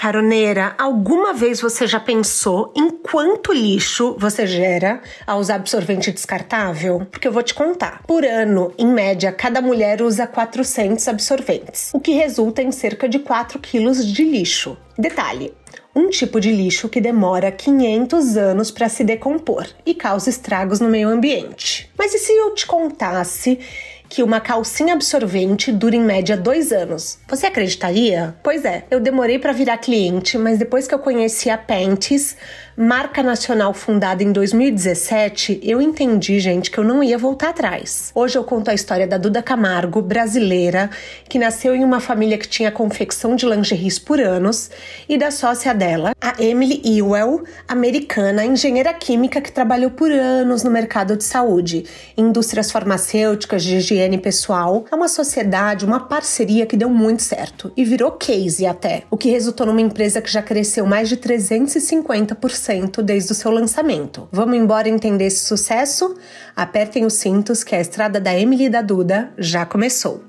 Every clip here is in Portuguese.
Caroneira, alguma vez você já pensou em quanto lixo você gera ao usar absorvente descartável? Porque eu vou te contar. Por ano, em média, cada mulher usa 400 absorventes, o que resulta em cerca de 4 quilos de lixo. Detalhe: um tipo de lixo que demora 500 anos para se decompor e causa estragos no meio ambiente. Mas e se eu te contasse que uma calcinha absorvente dura em média dois anos. Você acreditaria? Pois é, eu demorei para virar cliente, mas depois que eu conheci a Panties, marca nacional fundada em 2017, eu entendi, gente, que eu não ia voltar atrás. Hoje eu conto a história da Duda Camargo, brasileira, que nasceu em uma família que tinha confecção de lingeries por anos, e da sócia dela, a Emily Ewell, americana, engenheira química que trabalhou por anos no mercado de saúde, indústrias farmacêuticas, de higiene pessoal. É uma sociedade, uma parceria que deu muito certo e virou case até, o que resultou numa empresa que já cresceu mais de 350% desde o seu lançamento. Vamos embora entender esse sucesso? Apertem os cintos que a estrada da Emily e da Duda já começou.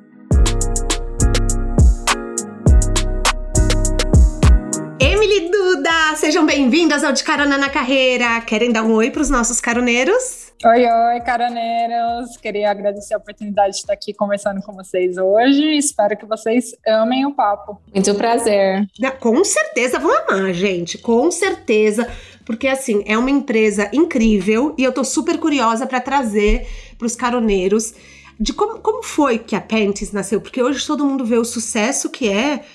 Emily Duda, sejam bem-vindas ao De Carona na Carreira. Querem dar um oi para os nossos caroneiros? Oi, oi, caroneiros! Queria agradecer a oportunidade de estar aqui conversando com vocês hoje. Espero que vocês amem o papo. Muito prazer. Com certeza vão amar, gente. Com certeza. Porque, assim, é uma empresa incrível e eu tô super curiosa para trazer para os caroneiros de como, como foi que a Panties nasceu. Porque hoje todo mundo vê o sucesso que é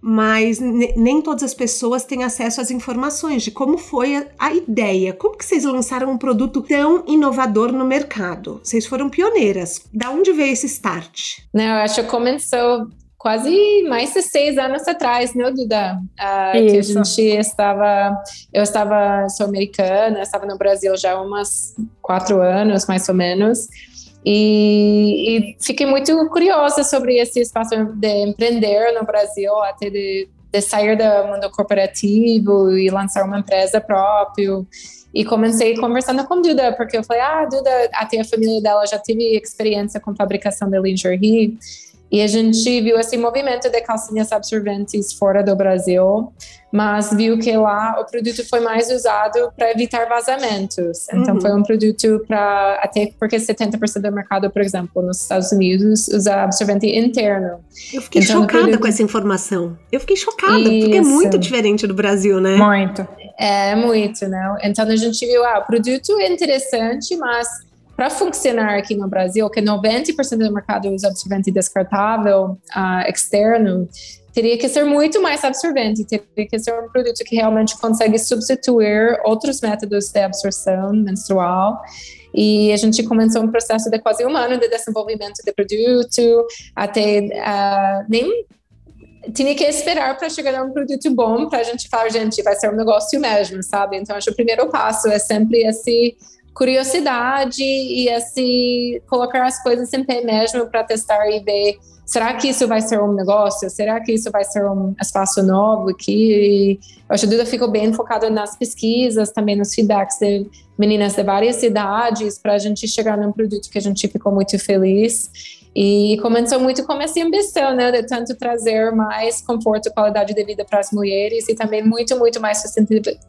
mas nem todas as pessoas têm acesso às informações de como foi a, a, ideia. Como que vocês lançaram um produto tão inovador no mercado? Vocês foram pioneiras. Da onde veio esse start? Não, eu acho que começou quase mais de seis anos atrás, né, Duda? Ah, que a gente estava, eu estava, sou americana, estava no Brasil já há umas quatro anos, mais ou menos, e, e, fiquei muito curiosa sobre esse espaço de empreender no Brasil, até de, de sair do mundo corporativo e lançar uma empresa própria. E comecei conversando com Duda, porque eu falei, ah, Duda, até a família dela já teve experiência com fabricação de lingerie. E a gente viu esse movimento de calcinhas absorventes fora do Brasil, mas viu que lá o produto foi mais usado para evitar vazamentos. Então uhum. foi um produto para até porque 70% do mercado, por exemplo, nos Estados Unidos usa absorvente interno. Eu fiquei então, chocada produto... com essa informação. Eu fiquei chocada Isso. porque é muito diferente do Brasil, né? Muito. É muito, né? Então a gente viu, ah, o produto é interessante, mas para funcionar aqui no Brasil, que 90% do mercado usa absorvente descartável uh, externo, teria que ser muito mais absorvente, teria que ser um produto que realmente consegue substituir outros métodos de absorção menstrual. E a gente começou um processo de quase um ano de desenvolvimento de produto, até uh, nem tinha que esperar para chegar a um produto bom para a gente falar, gente, vai ser um negócio mesmo, sabe? Então, acho que o primeiro passo é sempre esse curiosidade e assim colocar as coisas em pé mesmo para testar e ver será que isso vai ser um negócio? Será que isso vai ser um espaço novo aqui? Eu acho que Duda ficou bem focada nas pesquisas, também nos feedbacks de meninas de várias cidades, para a gente chegar num produto que a gente ficou muito feliz. E começou muito com essa ambição, né, de tanto trazer mais conforto e qualidade de vida para as mulheres e também muito, muito mais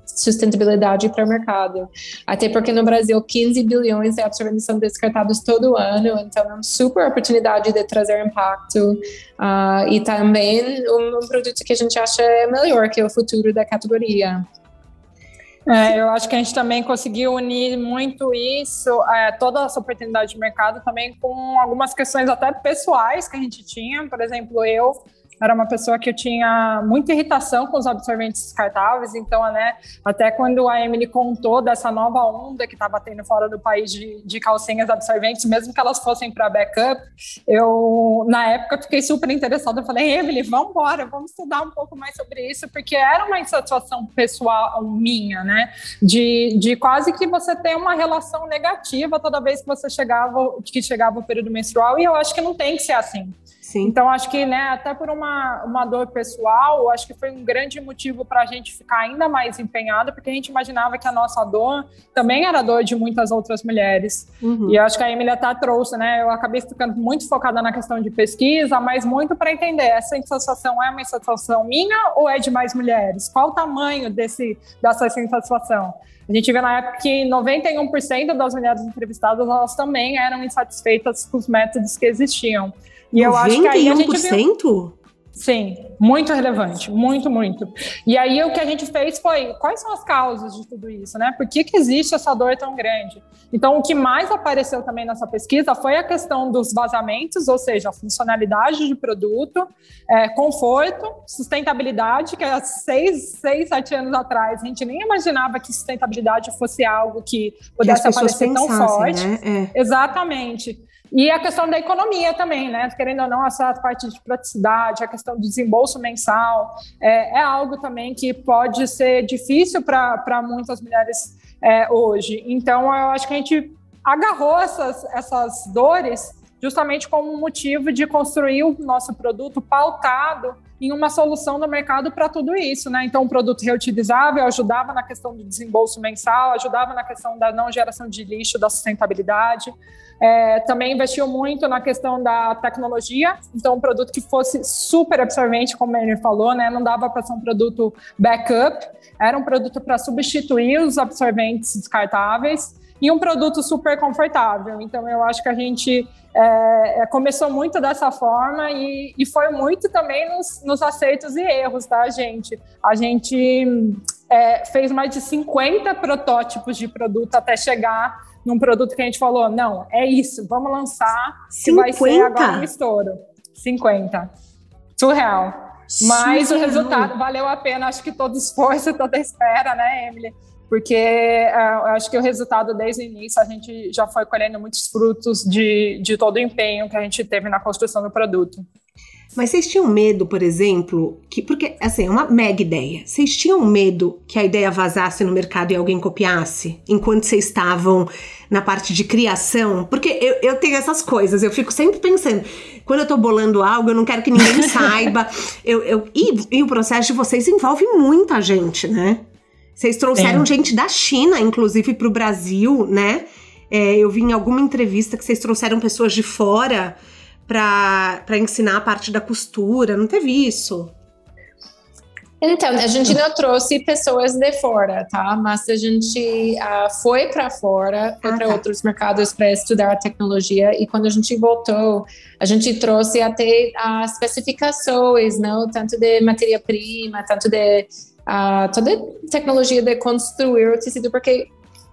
sustentabilidade para o mercado. Até porque no Brasil 15 bilhões de absorventes são descartados todo ano, então é uma super oportunidade de trazer impacto uh, e também um, um produto que a gente acha melhor que é o futuro da categoria. É, eu acho que a gente também conseguiu unir muito isso, é, toda essa oportunidade de mercado também com algumas questões até pessoais que a gente tinha. Por exemplo, eu era uma pessoa que eu tinha muita irritação com os absorventes descartáveis, então, né, até quando a Emily contou dessa nova onda que estava tendo fora do país de, de calcinhas absorventes, mesmo que elas fossem para backup, eu, na época, fiquei super interessada. Eu falei, Emily, vamos embora, vamos estudar um pouco mais sobre isso, porque era uma insatisfação pessoal minha, né, de, de quase que você ter uma relação negativa toda vez que você chegava, que chegava o período menstrual, e eu acho que não tem que ser assim. Sim. Então, acho que, né, até por uma, uma dor pessoal, acho que foi um grande motivo para a gente ficar ainda mais empenhada, porque a gente imaginava que a nossa dor também era dor de muitas outras mulheres. Uhum. E acho que a Emília até trouxe, né, eu acabei ficando muito focada na questão de pesquisa, mas muito para entender, essa insatisfação é uma insatisfação minha ou é de mais mulheres? Qual o tamanho desse, dessa insatisfação? A gente vê na época que 91% das mulheres entrevistadas, elas também eram insatisfeitas com os métodos que existiam. E eu acho que aí a gente viu... Sim, muito relevante, muito, muito. E aí o que a gente fez foi, quais são as causas de tudo isso, né? Por que, que existe essa dor tão grande? Então, o que mais apareceu também nessa pesquisa foi a questão dos vazamentos, ou seja, a funcionalidade de produto, é, conforto, sustentabilidade, que há seis, seis, sete anos atrás a gente nem imaginava que sustentabilidade fosse algo que pudesse que aparecer tão forte. Né? É. Exatamente. E a questão da economia também, né? Querendo ou não, essa parte de praticidade, a questão do desembolso mensal, é, é algo também que pode ser difícil para muitas mulheres é, hoje. Então, eu acho que a gente agarrou essas, essas dores justamente como motivo de construir o nosso produto pautado em uma solução no mercado para tudo isso, né? Então, um produto reutilizável ajudava na questão do desembolso mensal, ajudava na questão da não geração de lixo, da sustentabilidade. É, também investiu muito na questão da tecnologia, então um produto que fosse super absorvente, como ele falou, né? Não dava para ser um produto backup, era um produto para substituir os absorventes descartáveis e um produto super confortável. Então eu acho que a gente é, é, começou muito dessa forma e, e foi muito também nos, nos, aceitos e erros, tá, gente? A gente é, fez mais de 50 protótipos de produto até chegar num produto que a gente falou, não, é isso, vamos lançar, 50? que vai ser agora um estouro. 50. Surreal. Mas Surreal. o resultado valeu a pena, acho que todo esforço, toda espera, né, Emily? Porque uh, acho que o resultado desde o início a gente já foi colhendo muitos frutos de, de todo o empenho que a gente teve na construção do produto. Mas vocês tinham medo, por exemplo, que. Porque, assim, é uma mega ideia. Vocês tinham medo que a ideia vazasse no mercado e alguém copiasse enquanto vocês estavam na parte de criação? Porque eu, eu tenho essas coisas, eu fico sempre pensando. Quando eu tô bolando algo, eu não quero que ninguém saiba. Eu, eu, e, e o processo de vocês envolve muita gente, né? Vocês trouxeram Sim. gente da China, inclusive, para o Brasil, né? É, eu vi em alguma entrevista que vocês trouxeram pessoas de fora para ensinar a parte da costura, não teve isso? Então, a gente não trouxe pessoas de fora, tá? Mas a gente uh, foi para fora, foi ah, para tá. outros mercados para estudar a tecnologia. E quando a gente voltou, a gente trouxe até as especificações, não? Tanto de matéria-prima, tanto de uh, toda a tecnologia de construir o tecido, porque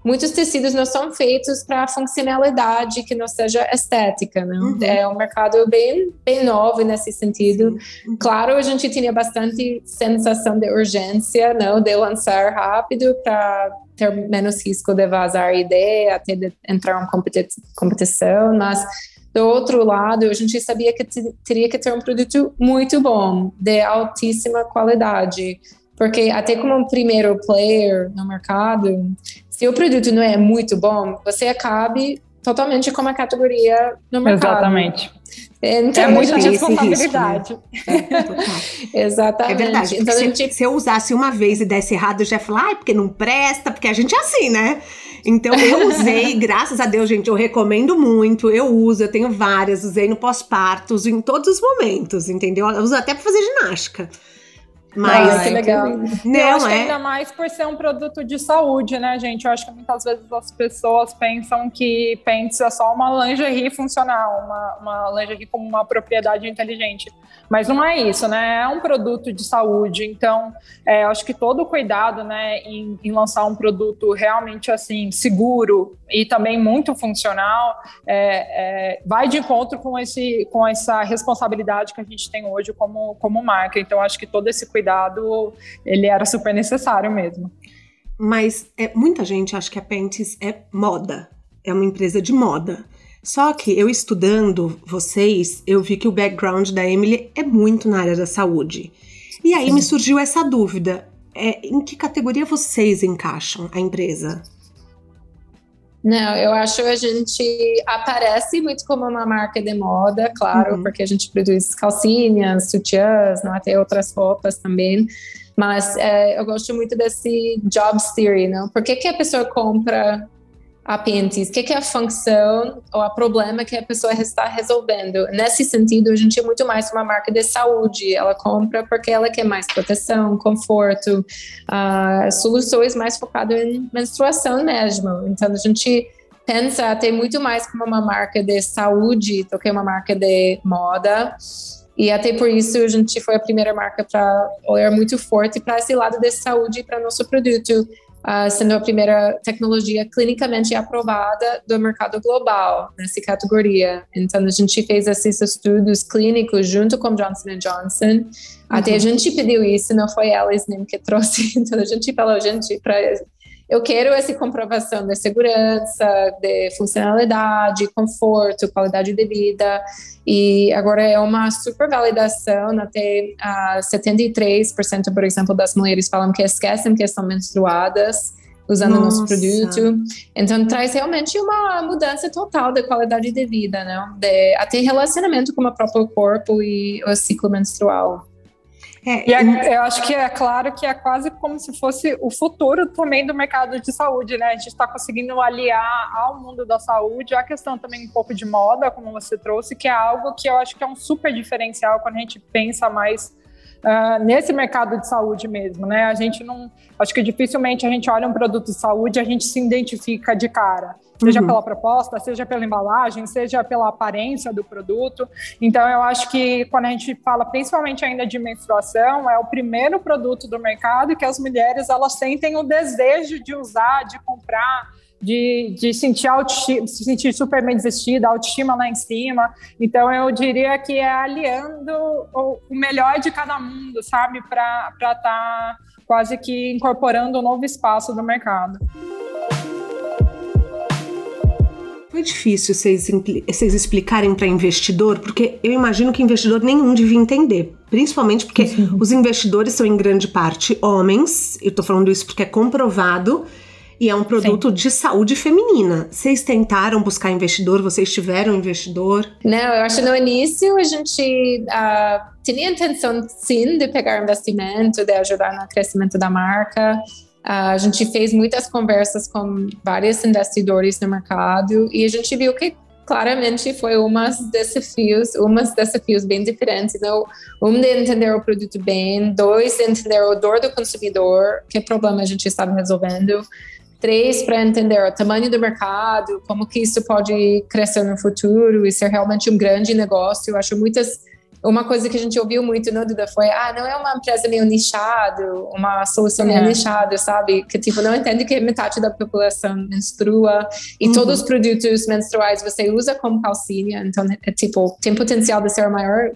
muitos tecidos não são feitos para funcionalidade que não seja estética, né? Uhum. É um mercado bem, bem novo nesse sentido. Uhum. Claro, a gente tinha bastante sensação de urgência, não, de lançar rápido para ter menos risco de vazar ideia, até de entrar em competição, mas do outro lado, a gente sabia que teria que ter um produto muito bom, de altíssima qualidade, porque até como um primeiro player no mercado, se o produto não é muito bom, você acabe totalmente com uma categoria no mercado. Exatamente. Então, é muita responsabilidade. Risco, né? é, Exatamente. É verdade. Então, se, gente... se, eu usasse uma vez e desse errado, eu já ia falar, ai, porque não presta, porque a gente é assim, né? Então eu usei, graças a Deus, gente, eu recomendo muito. Eu uso, eu tenho várias, usei no pós-parto, uso em todos os momentos, entendeu? Eu uso até para fazer ginástica. Mas Ai, que legal. Não, eu acho é... que ainda mais por ser um produto de saúde, né, gente? Eu acho que muitas vezes as pessoas pensam que Pants é só uma lingerie funcional, uma, uma lingerie como uma propriedade inteligente. Mas não é isso, né? É um produto de saúde. Então, é, eu acho que todo o cuidado, né, em, em, lançar um produto realmente assim seguro e também muito funcional, é, é, vai de encontro com esse, com essa responsabilidade que a gente tem hoje como, como marca. Então, acho que todo esse cuidado ele era super necessário mesmo. Mas é, muita gente acha que a Pentes é moda, é uma empresa de moda. Só que eu estudando vocês, eu vi que o background da Emily é muito na área da saúde. E aí Sim. me surgiu essa dúvida: é, em que categoria vocês encaixam a empresa? Não, eu acho que a gente aparece muito como uma marca de moda, claro, uhum. porque a gente produz calcinhas, sutiãs, não até outras roupas também. Mas é, eu gosto muito desse job theory, não? Por que, que a pessoa compra a Pentis? O que, que é a função ou o problema que a pessoa está resolvendo? Nesse sentido, a gente é muito mais uma marca de saúde. Ela compra porque ela quer mais proteção, conforto, uh, soluções mais focadas em menstruação mesmo. Então, a gente pensa até muito mais como uma marca de saúde do que uma marca de moda. E até por isso a gente foi a primeira marca para olhar muito forte para esse lado de saúde para nosso produto uh, sendo a primeira tecnologia clinicamente aprovada do mercado global nessa categoria. Então, a gente fez esses estudos clínicos junto com Johnson Johnson. Uhum. Até a gente pediu isso, não foi elas nem que trouxe. Então, a gente falou, gente, para eu quero essa comprovação de segurança, de funcionalidade, conforto, qualidade de vida. E agora é uma super validação, até uh, 73%, por exemplo, das mulheres falam que esquecem que estão menstruadas usando Nossa. nosso produto. Então traz realmente uma mudança total da qualidade de vida, né? De, até relacionamento com o próprio corpo e o ciclo menstrual. É, e é, eu acho que é claro que é quase como se fosse o futuro também do mercado de saúde, né? A gente está conseguindo aliar ao mundo da saúde a questão também um pouco de moda, como você trouxe, que é algo que eu acho que é um super diferencial quando a gente pensa mais uh, nesse mercado de saúde mesmo, né? A gente não, acho que dificilmente a gente olha um produto de saúde e a gente se identifica de cara, seja uhum. pela proposta, seja pela embalagem, seja pela aparência do produto. Então, eu acho que quando a gente fala principalmente ainda de menstruação, é o primeiro produto do mercado que as mulheres elas sentem o desejo de usar, de comprar de, de sentir, autoestima, se sentir super bem vestida, autoestima lá em cima. Então, eu diria que é aliando o, o melhor de cada mundo, sabe? Para estar tá quase que incorporando um novo espaço do mercado. Foi difícil vocês, vocês explicarem para investidor, porque eu imagino que investidor nenhum devia entender. Principalmente porque os investidores são, em grande parte, homens. Eu estou falando isso porque é comprovado e é um produto Sim. de saúde feminina. Vocês tentaram buscar investidor? Vocês tiveram investidor? Não, eu acho que no início a gente uh, tinha a intenção, sim, de pegar investimento, de ajudar no crescimento da marca. Uh, a gente fez muitas conversas com vários investidores no mercado e a gente viu que claramente foi umas desafios, umas desafios bem diferentes. Então, um de entender o produto bem, dois de entender o dor do consumidor, que problema a gente estava resolvendo, Três, para entender o tamanho do mercado, como que isso pode crescer no futuro e ser realmente um grande negócio. Eu acho muitas uma coisa que a gente ouviu muito, não, Duda, foi, ah, não é uma empresa meio nichado, uma solução meio é. nichada, sabe? Que, tipo, não entende que metade da população menstrua e uhum. todos os produtos menstruais você usa como calcinha, então, é, tipo, tem potencial de ser a maior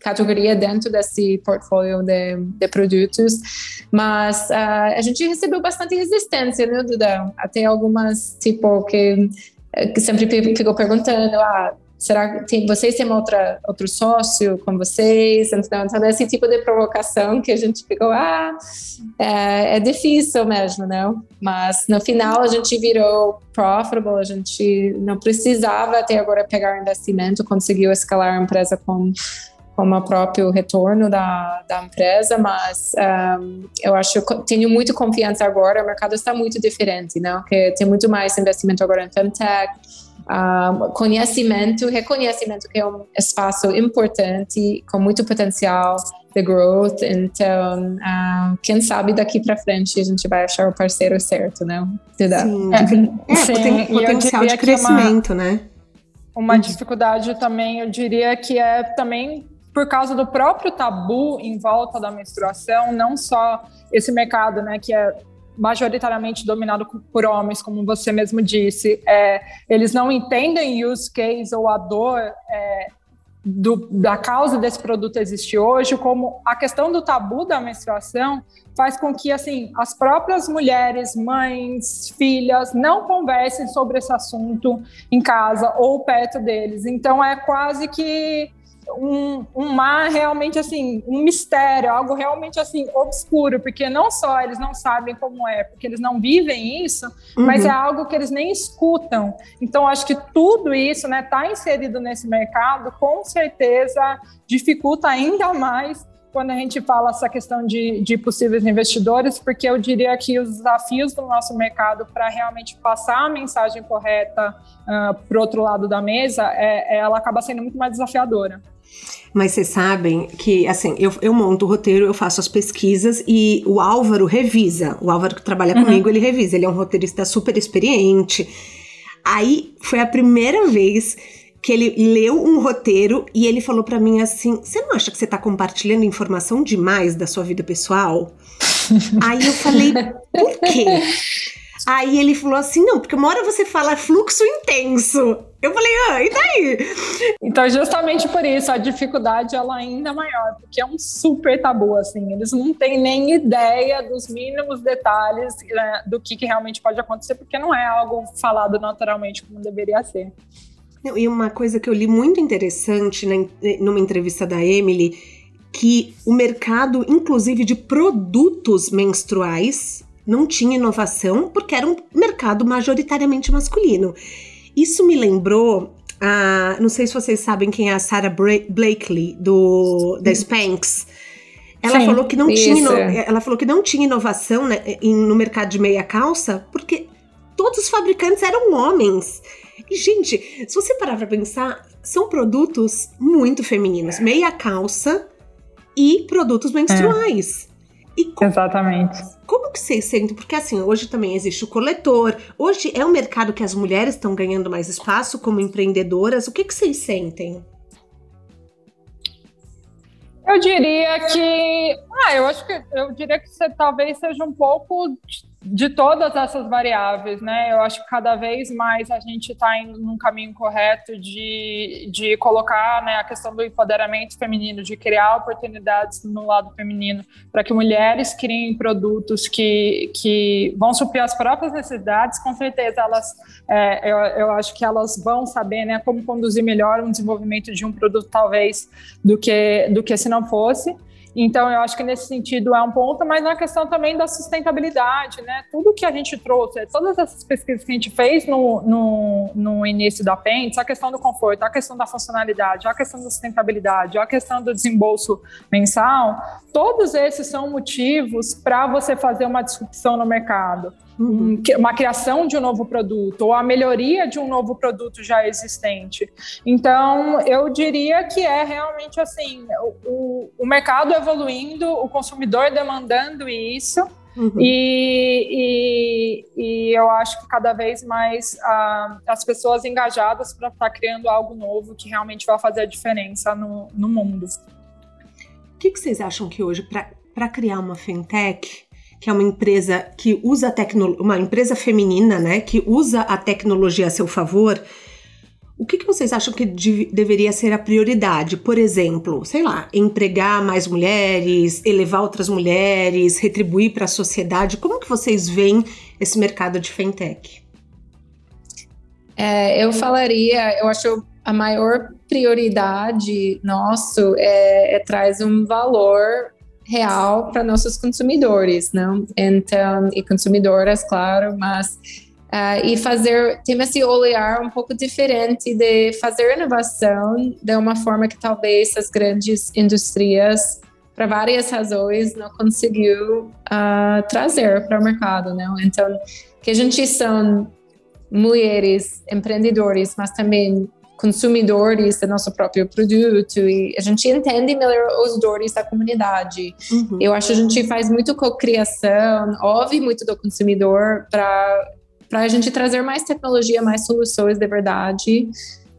categoria dentro desse portfólio de, de produtos, mas uh, a gente recebeu bastante resistência, né, Duda? Até algumas, tipo, que, que sempre ficou perguntando, ah, será que tem, vocês têm outra, outro sócio com vocês? Então, então, esse tipo de provocação que a gente ficou, ah, é, é difícil mesmo, né? Mas no final a gente virou profitable, a gente não precisava até agora pegar investimento, conseguiu escalar a empresa com como o próprio retorno da, da empresa, mas um, eu acho que tenho muito confiança agora. O mercado está muito diferente, não? Que tem muito mais investimento agora em femtech. uh, conhecimento, reconhecimento que é um espaço importante com muito potencial de growth. Então, uh, quem sabe daqui para frente a gente vai achar o parceiro certo, né? Sim, é, é sim, potencial de crescimento, uma, né? Uma dificuldade também, eu diria que é também por causa do próprio tabu em volta da menstruação, não só esse mercado, né, que é majoritariamente dominado por homens, como você mesmo disse, é, eles não entendem use case ou a dor é, do, da causa desse produto existir hoje, como a questão do tabu da menstruação faz com que assim as próprias mulheres, mães, filhas não conversem sobre esse assunto em casa ou perto deles. Então é quase que um, um mar realmente assim, um mistério, algo realmente assim obscuro, porque não só eles não sabem como é, porque eles não vivem isso, uhum. mas é algo que eles nem escutam. Então acho que tudo isso, né, tá inserido nesse mercado, com certeza dificulta ainda mais quando a gente fala essa questão de, de possíveis investidores, porque eu diria que os desafios do nosso mercado para realmente passar a mensagem correta uh, ah, para o outro lado da mesa, é, ela acaba sendo muito mais desafiadora. Mas vocês sabem que, assim, eu, eu monto o roteiro, eu faço as pesquisas e o Álvaro revisa. O Álvaro que trabalha uhum. comigo, ele revisa. Ele é um roteirista super experiente. Aí foi a primeira vez que ele leu um roteiro e ele falou para mim assim: Você não acha que você tá compartilhando informação demais da sua vida pessoal? Aí eu falei: Por quê? Aí ele falou assim: Não, porque uma hora você fala fluxo intenso. Eu falei, ah, e daí? Então, justamente por isso, a dificuldade ela é ainda maior, porque é um super tabu, assim. Eles não têm nem ideia dos mínimos detalhes né, do que, que realmente pode acontecer, porque não é algo falado naturalmente como deveria ser. E uma coisa que eu li muito interessante na, numa entrevista da Emily, que o mercado, inclusive de produtos menstruais, não tinha inovação porque era um mercado majoritariamente masculino. Isso me lembrou, a, não sei se vocês sabem quem é a Sarah Blakely do da Spanx. Ela Sim, falou que não tinha, ela falou que não tinha inovação né, no mercado de meia calça porque todos os fabricantes eram homens. E, gente, se você parar pra pensar, são produtos muito femininos. Meia calça e produtos menstruais. É. Como, Exatamente. Como que vocês sentem? Porque assim, hoje também existe o coletor. Hoje é um mercado que as mulheres estão ganhando mais espaço como empreendedoras. O que, que vocês sentem? Eu diria que. Ah, eu acho que eu diria que você talvez seja um pouco de todas essas variáveis, né? Eu acho que cada vez mais a gente está indo num caminho correto de, de colocar né, a questão do empoderamento feminino, de criar oportunidades no lado feminino, para que mulheres criem produtos que, que vão suprir as próprias necessidades. Com certeza, elas, é, eu, eu acho que elas vão saber né, como conduzir melhor um desenvolvimento de um produto, talvez, do que, do que se não fosse. Então, eu acho que nesse sentido é um ponto, mas na questão também da sustentabilidade, né? Tudo que a gente trouxe, todas essas pesquisas que a gente fez no, no, no início da Pentes, a questão do conforto, a questão da funcionalidade, a questão da sustentabilidade, a questão do desembolso mensal, todos esses são motivos para você fazer uma disrupção no mercado uma criação de um novo produto ou a melhoria de um novo produto já existente. Então, eu diria que é realmente assim: o, o mercado evoluindo, o consumidor demandando isso. Uhum. E, e, e, eu acho que cada vez mais uh, as pessoas engajadas para estar tá criando algo novo que realmente vai fazer a diferença no, no mundo. O que, que vocês acham que hoje, para criar uma fintech, que é uma empresa que usa tecnologia, uma empresa feminina, né, que usa a tecnologia a seu favor, o que, que vocês acham que de, deveria ser a prioridade? Por exemplo, sei lá, empregar mais mulheres, elevar outras mulheres, retribuir para a sociedade. Como que vocês veem esse mercado de fintech? É, eu falaria, eu acho a maior prioridade nosso é, é traz um valor real para nossos consumidores, não? Então, e consumidoras, claro, mas uh, e fazer tem esse olhar um pouco diferente de fazer inovação de uma forma que talvez as grandes indústrias para várias razões não conseguiu uh, trazer para o mercado, não? Então, que a gente são mulheres empreendedores, mas também consumidores do nosso próprio produto e a gente entende melhor os dores da comunidade. Uhum. Eu acho que a gente faz muito cocriação, ouve muito do consumidor para para a gente trazer mais tecnologia, mais soluções de verdade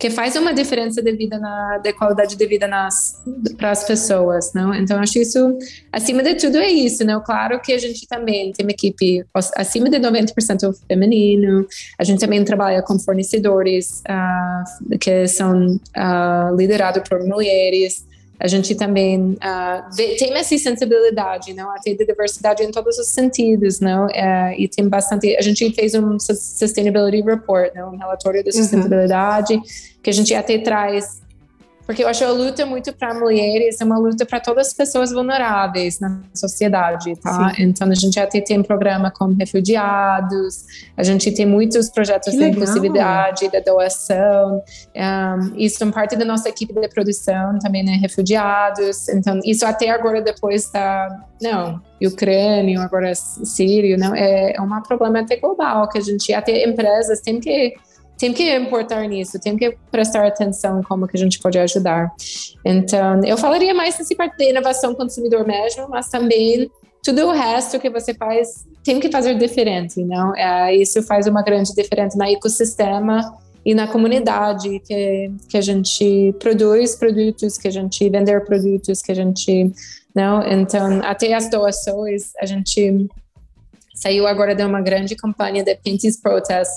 que faz uma diferença de vida na de qualidade de vida nas para as pessoas, não? Então acho isso acima de tudo é isso, né? Claro que a gente também tem uma equipe acima de 90% feminino. A gente também trabalha com fornecedores uh, que são uh, liderados por mulheres a gente também uh, vê, tem essa sensibilidade, não? Até de diversidade em todos os sentidos, não? Uh, e tem bastante. A gente fez um sustainability report, não? Um relatório de uhum. sustentabilidade uhum. que a gente até traz porque eu acho a luta muito para mulheres é uma luta para todas as pessoas vulneráveis na sociedade, tá? Sim. Então a gente até tem um programa com refugiados, a gente tem muitos projetos de inclusividade, da doação. Um, isso é parte da nossa equipe de produção também, né? Refugiados. Então isso até agora depois da não Ucrânia, agora Sírio, não é, é um problema até global que a gente até empresas têm que tem que importar nisso, tem que prestar atenção como que a gente pode ajudar. Então, eu falaria mais nessa parte de inovação consumidor mesmo, mas também tudo o resto que você faz tem que fazer diferente, não? É, isso faz uma grande diferença no ecossistema e na comunidade que, que a gente produz produtos, que a gente vender produtos, que a gente não. Então, até as doações a gente saiu agora de uma grande campanha de Pinties Protest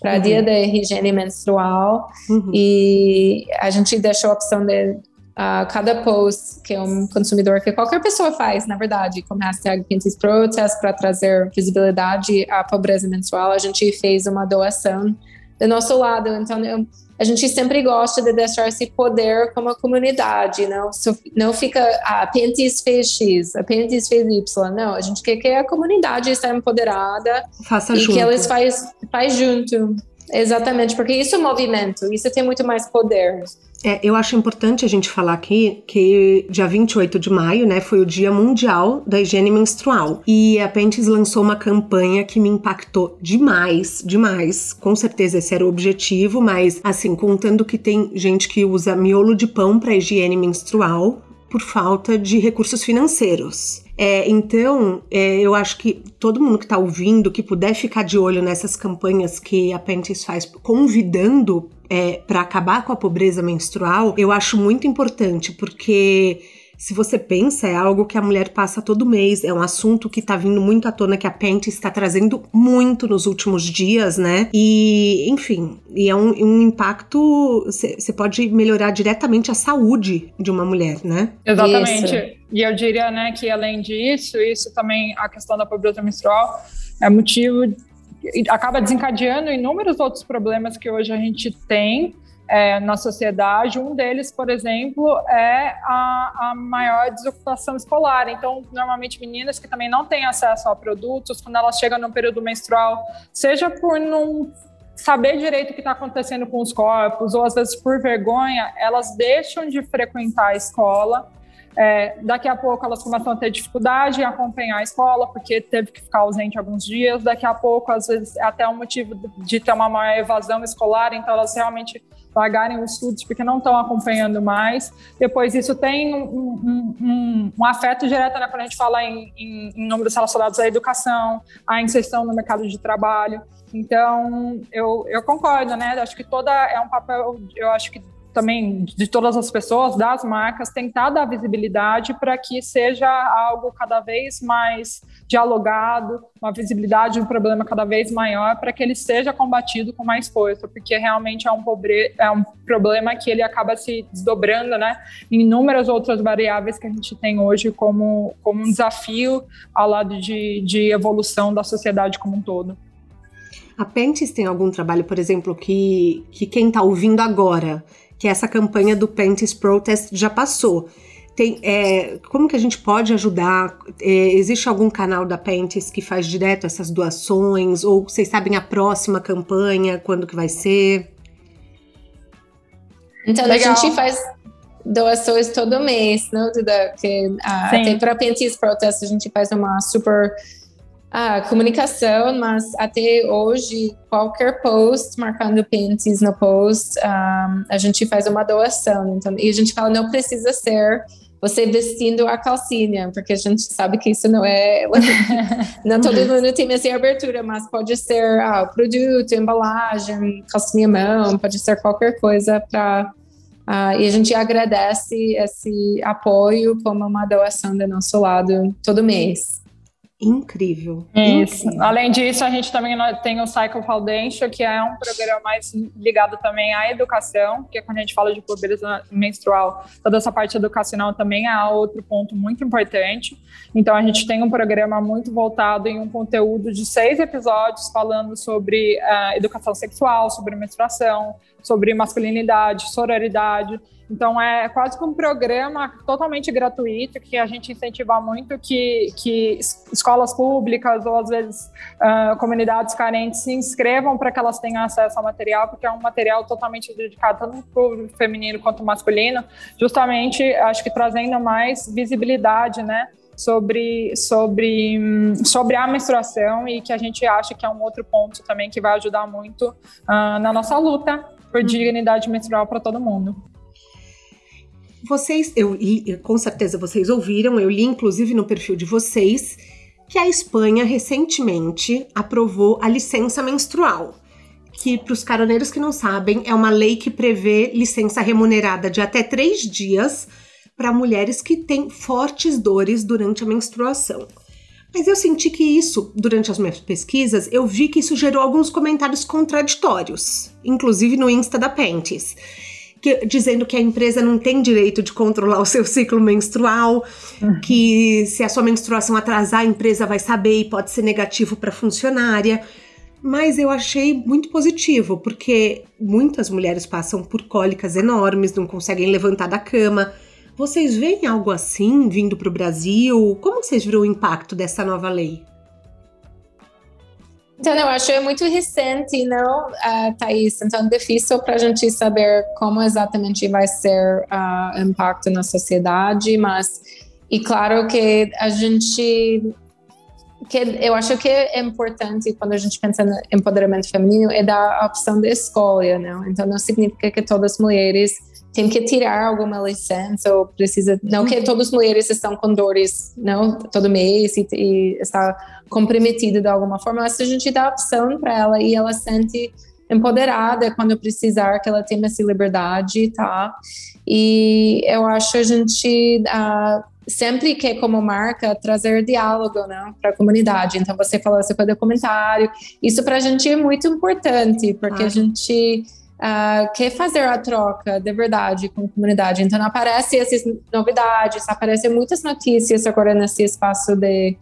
para uhum. dia da higiene menstrual uhum. e a gente deixou a opção de uh, cada post que um consumidor, que qualquer pessoa faz, na verdade, com hashtag Pinties Protest para trazer visibilidade à pobreza menstrual, a gente fez uma doação do nosso lado. Então, eu, a gente sempre gosta de deixar esse poder como a comunidade, não, não fica, ah, a Pentis fez X, a Pentis fez Y, não, a gente quer que a comunidade esteja empoderada Faça e junto. que eles faz, faz junto. Exatamente, porque isso é movimento, isso tem muito mais poder. É, eu acho importante a gente falar aqui que dia 28 de maio, né, foi o Dia Mundial da Higiene Menstrual. E a Pentes lançou uma campanha que me impactou demais, demais. Com certeza esse era o objetivo, mas assim, contando que tem gente que usa miolo de pão para higiene menstrual por falta de recursos financeiros. É, então, é, eu acho que todo mundo que está ouvindo, que puder ficar de olho nessas campanhas que a Pentis faz, convidando é, para acabar com a pobreza menstrual, eu acho muito importante, porque se você pensa, é algo que a mulher passa todo mês, é um assunto que tá vindo muito à tona, que a Pente está trazendo muito nos últimos dias, né? E, enfim, e é um, um impacto, você pode melhorar diretamente a saúde de uma mulher, né? Exatamente. Isso. E eu diria, né, que além disso, isso também, a questão da pobreza menstrual é motivo, acaba desencadeando inúmeros outros problemas que hoje a gente tem, é, na sociedade. Um deles, por exemplo, é a, a, maior desocupação escolar. Então, normalmente, meninas que também não têm acesso a produtos, quando elas chegam no período menstrual, seja por não saber direito o que está acontecendo com os corpos, ou às vezes por vergonha, elas deixam de frequentar a escola é, daqui a pouco elas começam a ter dificuldade em acompanhar a escola, porque teve que ficar ausente alguns dias. Daqui a pouco, às vezes, é até um motivo de ter uma maior evasão escolar, então elas realmente largarem os estudos porque não estão acompanhando mais. Depois, isso tem um, um, um, um afeto direto né, quando a gente fala em, em, em números relacionados à educação, à inserção no mercado de trabalho. Então, eu, eu concordo, né? Acho que toda é um papel, eu acho que também de todas as pessoas, das marcas, tentar dar visibilidade para que seja algo cada vez mais dialogado, uma visibilidade, um problema cada vez maior, para que ele seja combatido com mais força, porque realmente é um, pobre, é um problema que ele acaba se desdobrando né, em inúmeras outras variáveis que a gente tem hoje como, como um desafio ao lado de, de evolução da sociedade como um todo. A Pentes tem algum trabalho, por exemplo, que, que quem está ouvindo agora que essa campanha do Panties Protest já passou. Tem, é, como que a gente pode ajudar? É, existe algum canal da Panties que faz direto essas doações? Ou vocês sabem a próxima campanha, quando que vai ser? Então Legal. a gente faz doações todo mês, não, Duda? Que, a, até para Panties Protest a gente faz uma super a comunicação, mas até hoje, qualquer post marcando Pinterest no post, um, a gente faz uma doação. Então, e a gente fala, não precisa ser você vestindo a calcinha, porque a gente sabe que isso não é. não todo mundo tem essa abertura, mas pode ser ah, produto, embalagem, calcinha mão, pode ser qualquer coisa para. Ah, e a gente agradece esse apoio como uma doação do nosso lado todo mês. Incrível. Isso. Incrível. Além disso, a gente também tem o Cycle Foundation, que é um programa mais ligado também à educação, porque quando a gente fala de pobreza menstrual, toda essa parte educacional também é outro ponto muito importante. Então, a gente tem um programa muito voltado em um conteúdo de seis episódios falando sobre uh, educação sexual, sobre menstruação, sobre masculinidade, sororidade. Então é quase que um programa totalmente gratuito que a gente incentiva muito que, que escolas públicas ou às vezes uh, comunidades carentes se inscrevam para que elas tenham acesso ao material, porque é um material totalmente dedicado tanto para o feminino quanto masculino, justamente acho que trazendo mais visibilidade, né? sobre, sobre, sobre a menstruação e que a gente acha que é um outro ponto também que vai ajudar muito uh, na nossa luta por uhum. dignidade menstrual para todo mundo. Vocês, eu com certeza vocês ouviram, eu li inclusive no perfil de vocês que a Espanha recentemente aprovou a licença menstrual, que para os caroneiros que não sabem é uma lei que prevê licença remunerada de até três dias para mulheres que têm fortes dores durante a menstruação. Mas eu senti que isso, durante as minhas pesquisas, eu vi que isso gerou alguns comentários contraditórios, inclusive no Insta da Pentes que, dizendo que a empresa não tem direito de controlar o seu ciclo menstrual, que se a sua menstruação atrasar, a empresa vai saber e pode ser negativo para a funcionária. Mas eu achei muito positivo, porque muitas mulheres passam por cólicas enormes, não conseguem levantar da cama. Vocês veem algo assim vindo para o Brasil? Como vocês viram o impacto dessa nova lei? Então, eu acho é muito recente, não, uh, Thaís? Então, é difícil para a gente saber como exatamente vai ser ah, o uh, impacto na sociedade, mas, e claro que a gente, que eu acho que é importante quando a gente pensa no empoderamento feminino é dar a opção de escolha, não? Então, não significa que todas as mulheres tem que tirar alguma licença ou precisa não que todas as mulheres estão com dores não todo mês e, e está comprometida de alguma forma mas a gente dá opção para ela e ela sente empoderada quando precisar que ela tenha essa liberdade tá? E eu acho a gente uh, sempre que como marca trazer diálogo né, para a comunidade. Então você falou sobre documentário. Isso para a gente é muito importante porque ah. a gente uh, quer fazer a troca de verdade com a comunidade. Então, aparecem essas novidades, aparecem muitas notícias agora nesse espaço de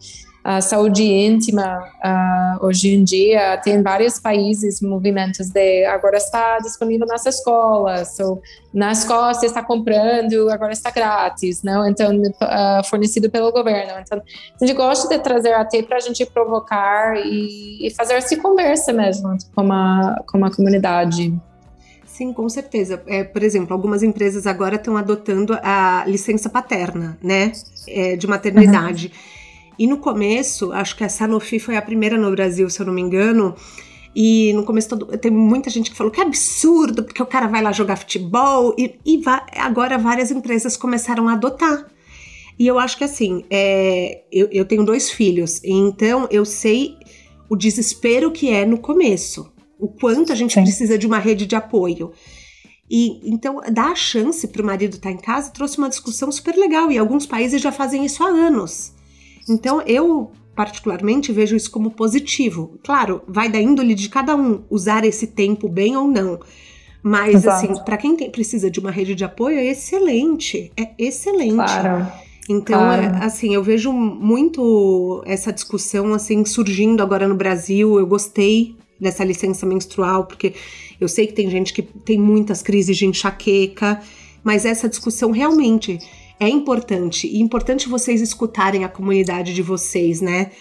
uh, saúde íntima. Uh, hoje em dia, tem vários países movimentos de agora está disponível nas escolas, ou na você está comprando, agora está grátis, não? Então, uh, fornecido pelo governo. Então, a gente gosta de trazer até para a gente provocar e, e fazer essa conversa mesmo com a, com a comunidade. Sim, com certeza. É, por exemplo, algumas empresas agora estão adotando a licença paterna, né? É, de maternidade. Uhum. E no começo, acho que a Sanofi foi a primeira no Brasil, se eu não me engano. E no começo todo, tem muita gente que falou que é absurdo, porque o cara vai lá jogar futebol. E, e agora várias empresas começaram a adotar. E eu acho que assim, é, eu, eu tenho dois filhos, então eu sei o desespero que é no começo o quanto a gente Sim. precisa de uma rede de apoio. E então dar a chance para o marido estar tá em casa trouxe uma discussão super legal e alguns países já fazem isso há anos. Então eu particularmente vejo isso como positivo. Claro, vai da índole de cada um usar esse tempo bem ou não. Mas Exato. assim, para quem tem, precisa de uma rede de apoio é excelente, é excelente. Claro. Então, claro. É, assim, eu vejo muito essa discussão assim surgindo agora no Brasil. Eu gostei dessa licença menstrual, porque eu sei que tem gente que tem muitas crises de enxaqueca, mas essa discussão realmente é importante e importante vocês escutarem a comunidade de vocês, né?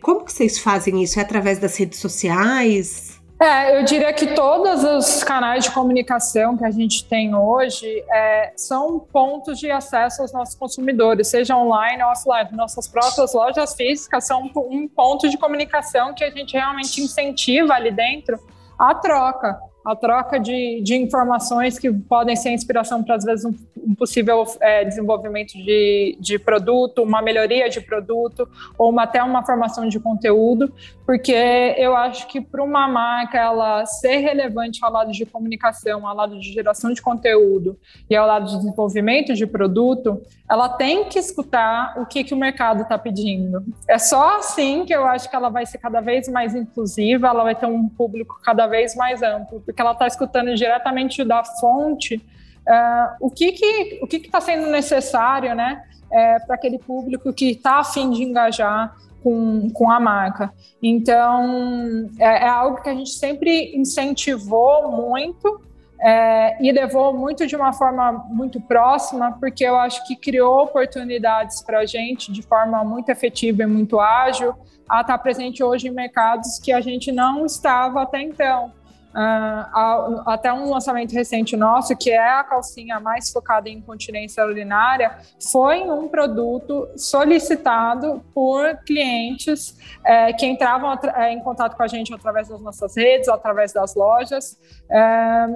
Como que vocês fazem isso? É através das redes sociais? É, eu diria que todos os canais de comunicação que a gente tem hoje é, são pontos de acesso aos nossos consumidores, seja online ou offline. Nossas próprias lojas físicas são um ponto de comunicação que a gente realmente incentiva ali dentro a troca a troca de, de informações que podem ser inspiração para, às vezes, um, um possível é, desenvolvimento de, de produto, uma melhoria de produto, ou uma, até uma formação de conteúdo, porque eu acho que para uma marca ela ser relevante ao lado de comunicação, ao lado de geração de conteúdo e ao lado de desenvolvimento de produto, ela tem que escutar o que, que o mercado está pedindo. É só assim que eu acho que ela vai ser cada vez mais inclusiva, ela vai ter um público cada vez mais amplo porque ela está escutando diretamente da fonte uh, o que que o que está sendo necessário, né, é, para aquele público que está afim de engajar com, com a marca. Então, é, é, algo que a gente sempre incentivou muito é, e levou muito de uma forma muito próxima, porque eu acho que criou oportunidades para a gente de forma muito efetiva e muito ágil a estar presente hoje em mercados que a gente não estava até então. Uh, até um lançamento recente nosso, que é a calcinha mais focada em incontinência urinária, foi um produto solicitado por clientes é, que entravam é, em contato com a gente através das nossas redes, através das lojas. É,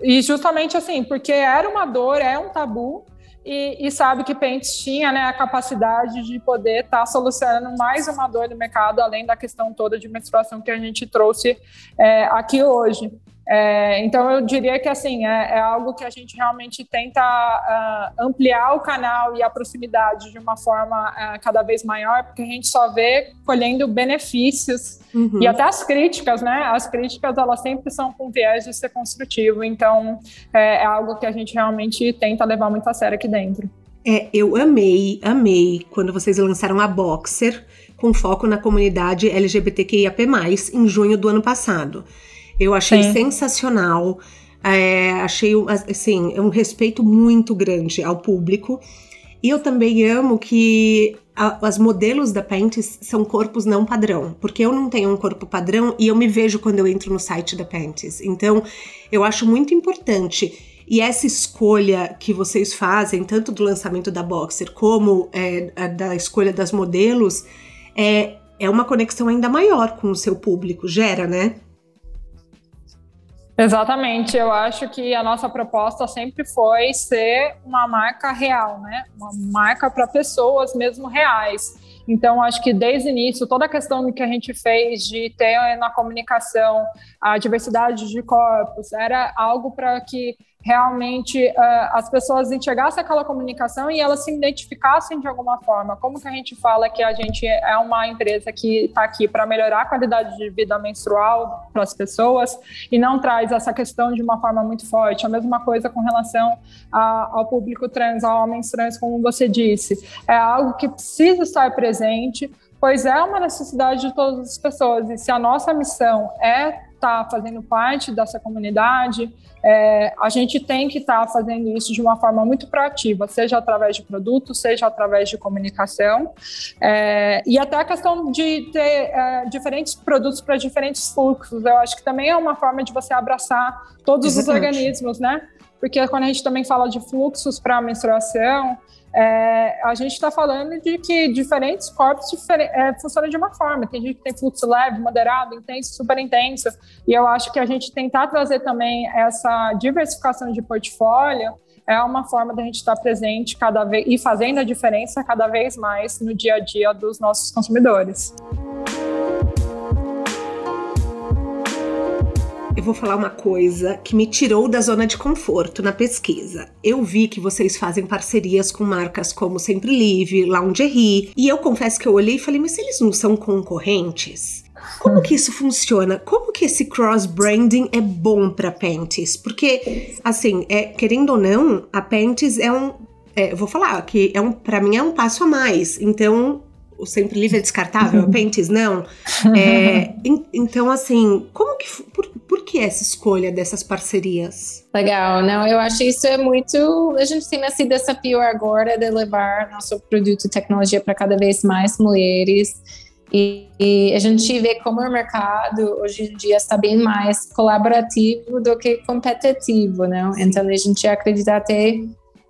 e justamente assim, porque era uma dor, é um tabu, e, e, sabe que Pentes tinha né, a capacidade de poder estar tá solucionando mais uma dor do mercado, além da questão toda de menstruação que a gente trouxe é, aqui hoje. É, então eu diria que assim é, é, algo que a gente realmente tenta uh, ampliar o canal e a proximidade de uma forma uh, cada vez maior, porque a gente só vê colhendo benefícios uhum. e até as críticas, né? As críticas elas sempre são com viés de ser construtivo, então é, é algo que a gente realmente tenta levar muito a sério aqui dentro. É, eu amei, amei quando vocês lançaram a Boxer com foco na comunidade LGBTQIAP+, em junho do ano passado. Eu achei Sim. sensacional. É, achei assim, é um respeito muito grande ao público. E eu também amo que a, as modelos da Panties são corpos não padrão, porque eu não tenho um corpo padrão e eu me vejo quando eu entro no site da Panties. Então, eu acho muito importante. E essa escolha que vocês fazem, tanto do lançamento da Boxer como é, da escolha das modelos, é, é uma conexão ainda maior com o seu público, gera, né? Exatamente, eu acho que a nossa proposta sempre foi ser uma marca real, né? Uma marca para pessoas mesmo reais. Então, acho que desde o início, toda a questão que a gente fez de ter na comunicação a diversidade de corpos era algo para que realmente uh, as pessoas enxergassem aquela comunicação e elas se identificassem de alguma forma. Como que a gente fala que a gente é uma empresa que está aqui para melhorar a qualidade de vida menstrual para as pessoas e não traz essa questão de uma forma muito forte. A mesma coisa com relação a, ao público trans, a homens trans, como você disse. É algo que precisa estar presente, pois é uma necessidade de todas as pessoas. E se a nossa missão é estar tá fazendo parte dessa comunidade, é, a gente tem que estar tá fazendo isso de uma forma muito proativa, seja através de produtos, seja através de comunicação, é, e até a questão de ter é, diferentes produtos para diferentes fluxos. Eu acho que também é uma forma de você abraçar todos Exatamente. os organismos, né? Porque quando a gente também fala de fluxos para a menstruação, é, a gente está falando de que diferentes corpos é, funcionam de uma forma. Tem gente que tem fluxo leve, moderado, intenso, super intenso. E eu acho que a gente tentar trazer também essa diversificação de portfólio é uma forma da gente estar presente cada vez e fazendo a diferença cada vez mais no dia a dia dos nossos consumidores. Eu vou falar uma coisa que me tirou da zona de conforto na pesquisa. Eu vi que vocês fazem parcerias com marcas como Sempre Live, Lingerie, e eu confesso que eu olhei e falei, mas eles não são concorrentes? Como que isso funciona? Como que esse cross-branding é bom para Panties? Porque, assim, é, querendo ou não, a Panties é um. É, vou falar que é um, para mim é um passo a mais. Então, o sempre livre é descartável, a Pentes não. É, então, assim, como que por, por que essa escolha dessas parcerias? Legal, não, eu acho isso é muito. A gente tem esse desafio agora de levar nosso produto e tecnologia para cada vez mais mulheres. E, e, a gente vê como o mercado hoje em dia está bem mais colaborativo do que competitivo, né? Então a gente acredita até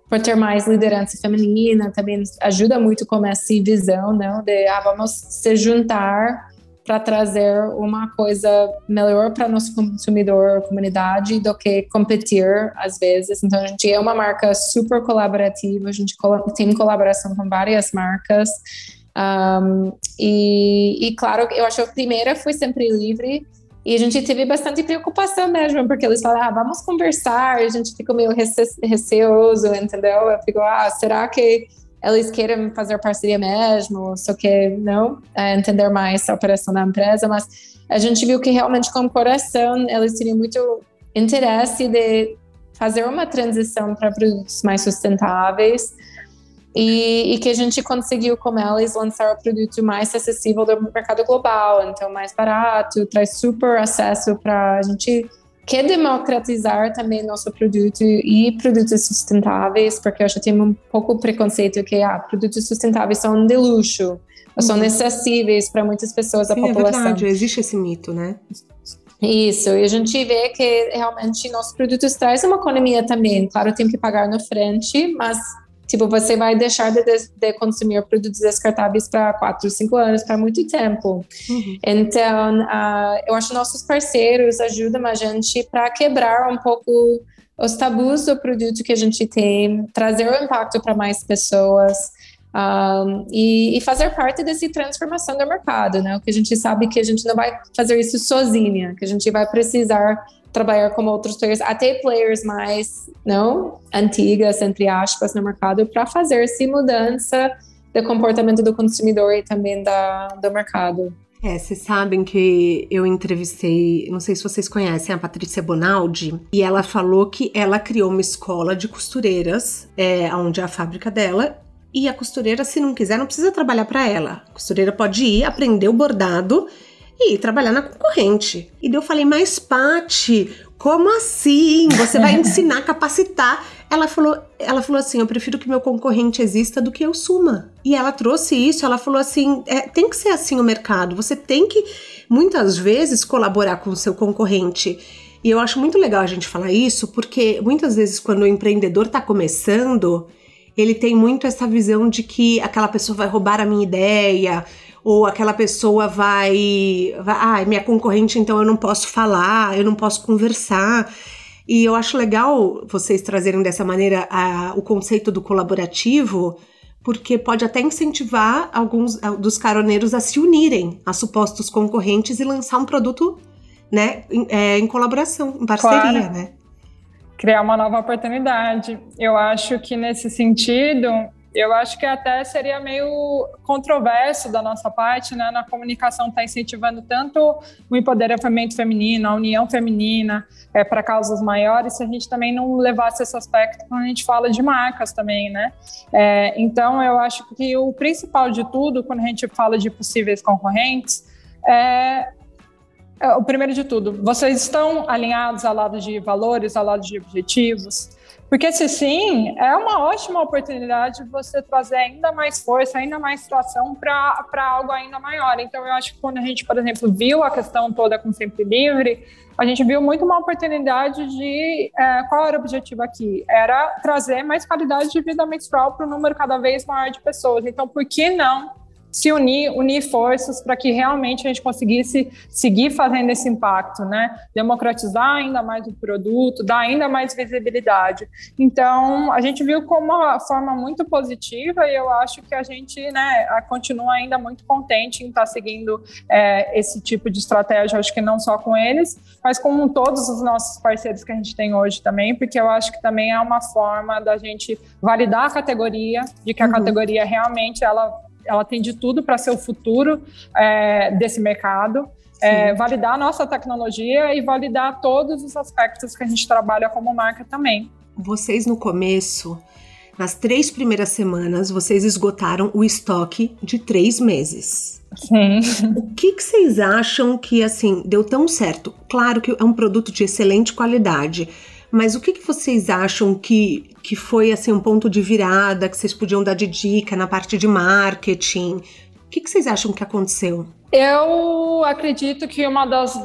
por ter mais liderança feminina, também ajuda muito com essa visão, né? De ah, vamos se juntar para trazer uma coisa melhor para nosso consumidor, comunidade, do que competir às vezes. Então a gente é uma marca super colaborativa, a gente tem colaboração com várias marcas. Um, e, e, claro, eu acho que a primeira foi sempre livre. E a gente teve bastante preocupação mesmo, porque eles falaram, ah, vamos conversar, a gente ficou meio rece receoso, entendeu? Eu fico, ah, será que eles querem fazer parceria mesmo, só que não é, entender mais a operação da empresa, mas a gente viu que realmente com o coração eles tinham muito interesse de fazer uma transição para produtos mais sustentáveis e, e, que a gente conseguiu com eles lançar o produto mais acessível do mercado global, então mais barato, traz super acesso para a gente quer democratizar também nosso produto e produtos sustentáveis, porque eu já tenho um pouco preconceito que ah, produtos sustentáveis são de luxo, uhum. são acessíveis para muitas pessoas Sim, da população. É verdade, existe esse mito, né? Isso, e a gente vê que realmente nossos produtos trazem uma economia também. Claro, tem que pagar na frente, mas Tipo, você vai deixar de, de consumir produtos descartáveis para 4, 5 anos, para muito tempo. Uhum. Então, uh, eu acho que nossos parceiros ajudam a gente para quebrar um pouco os tabus do produto que a gente tem, trazer o impacto para mais pessoas. Um, e, e, fazer parte dessa transformação do mercado, né? O que a gente sabe que a gente não vai fazer isso sozinha, que a gente vai precisar trabalhar com outros players, até players mais não antigas, entre aspas, no mercado, para fazer essa mudança do comportamento do consumidor e também da, do mercado. É, vocês sabem que eu entrevistei, não sei se vocês conhecem, a Patrícia Bonaldi, e ela falou que ela criou uma escola de costureiras, é, onde é a fábrica dela, e a costureira, se não quiser, não precisa trabalhar para ela. A costureira pode ir, aprender o bordado e trabalhar na concorrente. E daí eu falei, mas Pati, como assim? Você vai ensinar, capacitar. Ela falou, ela falou assim: eu prefiro que meu concorrente exista do que eu suma. E ela trouxe isso, ela falou assim: é, tem que ser assim o mercado. Você tem que, muitas vezes, colaborar com o seu concorrente. E eu acho muito legal a gente falar isso, porque muitas vezes, quando o empreendedor está começando, ele tem muito essa visão de que aquela pessoa vai roubar a minha ideia, ou aquela pessoa vai, vai ah, minha concorrente, então eu não posso falar, eu não posso conversar. E eu acho legal vocês trazerem dessa maneira a, o conceito do colaborativo, porque pode até incentivar alguns dos caroneiros a se unirem a supostos concorrentes e lançar um produto né, em, é, em colaboração, em parceria, claro. né? Criar uma nova oportunidade. Eu acho que nesse sentido, eu acho que até seria meio controverso da nossa parte, né? Na comunicação está incentivando tanto o empoderamento feminino, a união feminina é, para causas maiores, se a gente também não levasse esse aspecto quando a gente fala de marcas também, né? É, então, eu acho que o principal de tudo, quando a gente fala de possíveis concorrentes, é é, o primeiro de tudo, vocês estão alinhados ao lado de valores, ao lado de objetivos? Porque se sim, é uma ótima oportunidade de você trazer ainda mais força, ainda mais situação para algo ainda maior. Então, eu acho que quando a gente, por exemplo, viu a questão toda com Sempre Livre, a gente viu muito uma oportunidade de. É, qual era o objetivo aqui? Era trazer mais qualidade de vida menstrual para um número cada vez maior de pessoas. Então, por que não se unir, unir forças para que realmente a gente conseguisse seguir fazendo esse impacto, né? Democratizar ainda mais o produto, dar ainda mais visibilidade. Então, a gente viu como uma forma muito positiva e eu acho que a gente, né, continua ainda muito contente em estar tá seguindo é, esse tipo de estratégia, acho que não só com eles, mas com todos os nossos parceiros que a gente tem hoje também, porque eu acho que também é uma forma da gente validar a categoria, de que a uhum. categoria realmente ela ela tem de tudo para ser o futuro é, desse mercado. É, validar a nossa tecnologia e validar todos os aspectos que a gente trabalha como marca também. Vocês no começo, nas três primeiras semanas, vocês esgotaram o estoque de três meses. Sim. O que, que vocês acham que assim deu tão certo? Claro que é um produto de excelente qualidade mas o que, que vocês acham que, que foi assim um ponto de virada que vocês podiam dar de dica na parte de marketing? O que, que vocês acham que aconteceu? Eu acredito que uma das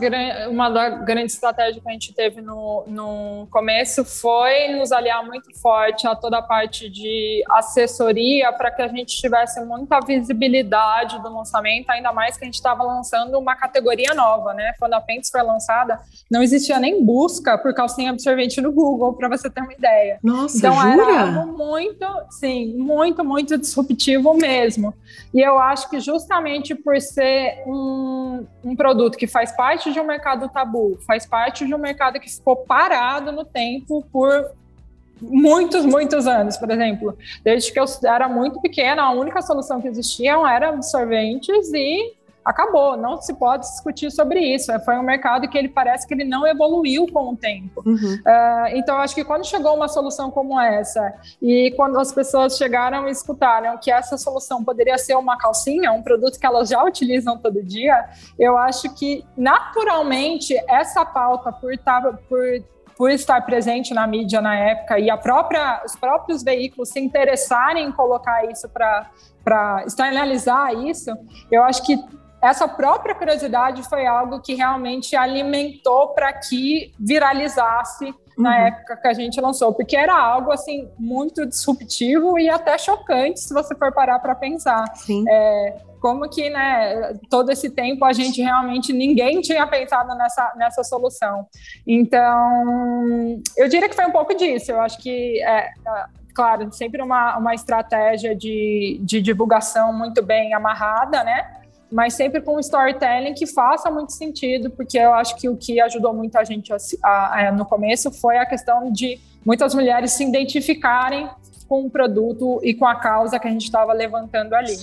uma da grande estratégia que a gente teve no, no começo foi nos aliar muito forte a toda a parte de assessoria para que a gente tivesse muita visibilidade do lançamento, ainda mais que a gente estava lançando uma categoria nova, né? Quando a Pentes foi lançada, não existia nem busca por calcinha absorvente no Google, para você ter uma ideia. Nossa, então jura? era algo muito, sim, muito, muito disruptivo mesmo. E eu acho que justamente por ser um, um produto que faz parte de um mercado tabu, faz parte de um mercado que ficou parado no tempo por muitos, muitos anos, por exemplo. Desde que eu era muito pequena, a única solução que existiam era absorventes e acabou, não se pode discutir sobre isso. É, foi um mercado que ele parece que ele não evoluiu com o tempo. Uhum. Uh, então, acho que quando chegou uma solução como essa e quando as pessoas chegaram e escutaram que essa solução poderia ser uma calcinha, um produto que elas já utilizam todo dia, eu acho que naturalmente essa pauta por estar por por estar presente na mídia na época e a própria, os próprios veículos se interessarem em colocar isso para externalizar isso, eu acho que essa própria curiosidade foi algo que realmente alimentou para que viralizasse uhum. na época que a gente lançou, porque era algo assim muito disruptivo e até chocante se você for parar para pensar. Sim. É, como que, né, todo esse tempo a gente realmente ninguém tinha pensado nessa, nessa solução. Então, eu diria que foi um pouco disso. Eu acho que é, é claro, sempre uma, uma estratégia de, de divulgação muito bem amarrada, né? Mas sempre com storytelling que faça muito sentido, porque eu acho que o que ajudou muito a gente a, a, a, no começo foi a questão de muitas mulheres se identificarem com o produto e com a causa que a gente estava levantando ali.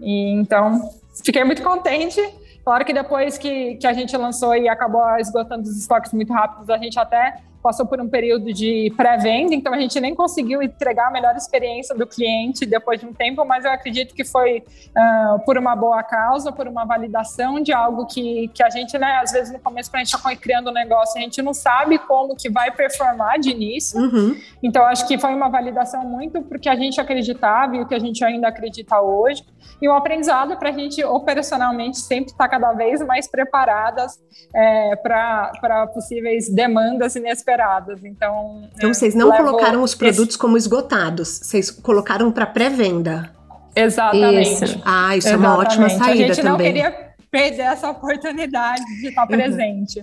E, então, fiquei muito contente. Claro que depois que, que a gente lançou e acabou esgotando os estoques muito rápidos, a gente até passou por um período de pré-venda, então a gente nem conseguiu entregar a melhor experiência do cliente depois de um tempo, mas eu acredito que foi uh, por uma boa causa, por uma validação de algo que, que a gente, né, às vezes no começo, quando a gente está criando um negócio, a gente não sabe como que vai performar de início. Uhum. Então, acho que foi uma validação muito porque a gente acreditava e o que a gente ainda acredita hoje. E um aprendizado para a gente operacionalmente sempre estar tá cada vez mais preparadas é, para possíveis demandas inesperadas. Então, então vocês não colocaram os produtos esse... como esgotados, vocês colocaram para pré-venda. Exatamente. Isso. Ah, isso Exatamente. é uma ótima saída também. A gente também. não queria perder essa oportunidade de estar uhum. presente.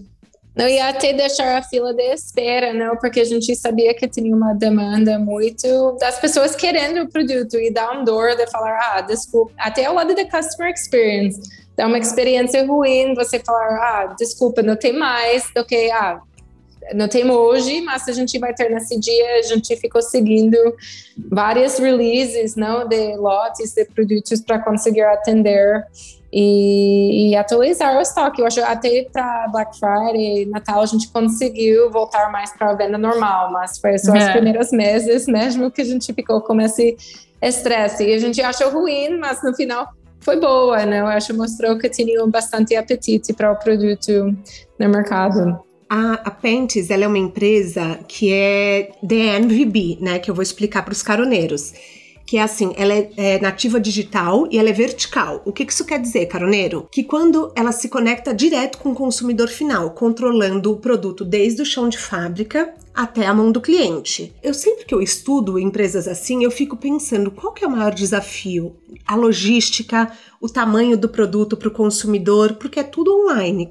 Não ia até deixar a fila de espera, não, porque a gente sabia que tinha uma demanda muito das pessoas querendo o produto e dá um dor de falar, ah, desculpa, até o lado da customer experience, dá uma experiência ruim você falar, ah, desculpa, não tem mais do que, ah, não tem hoje, mas a gente vai ter nesse dia. A gente ficou seguindo várias releases, não, de lotes de produtos para conseguir atender e, e, atualizar o estoque. Eu acho até para Black Friday, Natal, a gente conseguiu voltar mais para a venda normal, mas foi só é. os primeiros meses mesmo que a gente ficou com esse estresse. E a gente achou ruim, mas no final foi boa, né? Eu acho que mostrou que tinham bastante apetite para o produto no mercado. A, a Pentes, ela é uma empresa que é DNVB, né? Que eu vou explicar para os caroneiros que é assim, ela é, é, nativa digital e ela é vertical. O que isso quer dizer, caroneiro? Que quando ela se conecta direto com o consumidor final, controlando o produto desde o chão de fábrica até a mão do cliente. Eu sempre que eu estudo empresas assim, eu fico pensando qual que é o maior desafio? A logística, o tamanho do produto para o consumidor, porque é tudo online.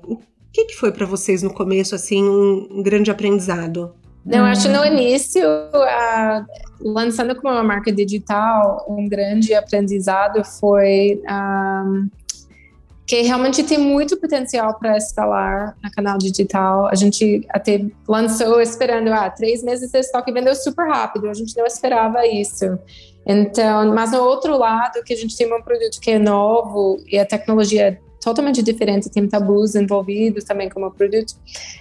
O que, que foi para vocês no começo assim um, grande aprendizado? Não, acho no início, uh, lançando como uma marca digital, um grande aprendizado foi um, que realmente tem muito potencial para escalar na canal digital. A gente até lançou esperando, ah, três meses de estoque vendeu super rápido. A gente não esperava isso. Então, mas no outro lado, que a gente tem um produto que é novo e a tecnologia totalmente diferente, tem tabus envolvidos também como produto,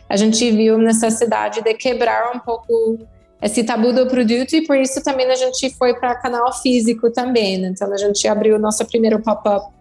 a gente viu necessidade de quebrar um pouco esse tabu do produto e por isso também a gente foi para canal físico também. Né? Então a gente abriu nosso primeiro pop-up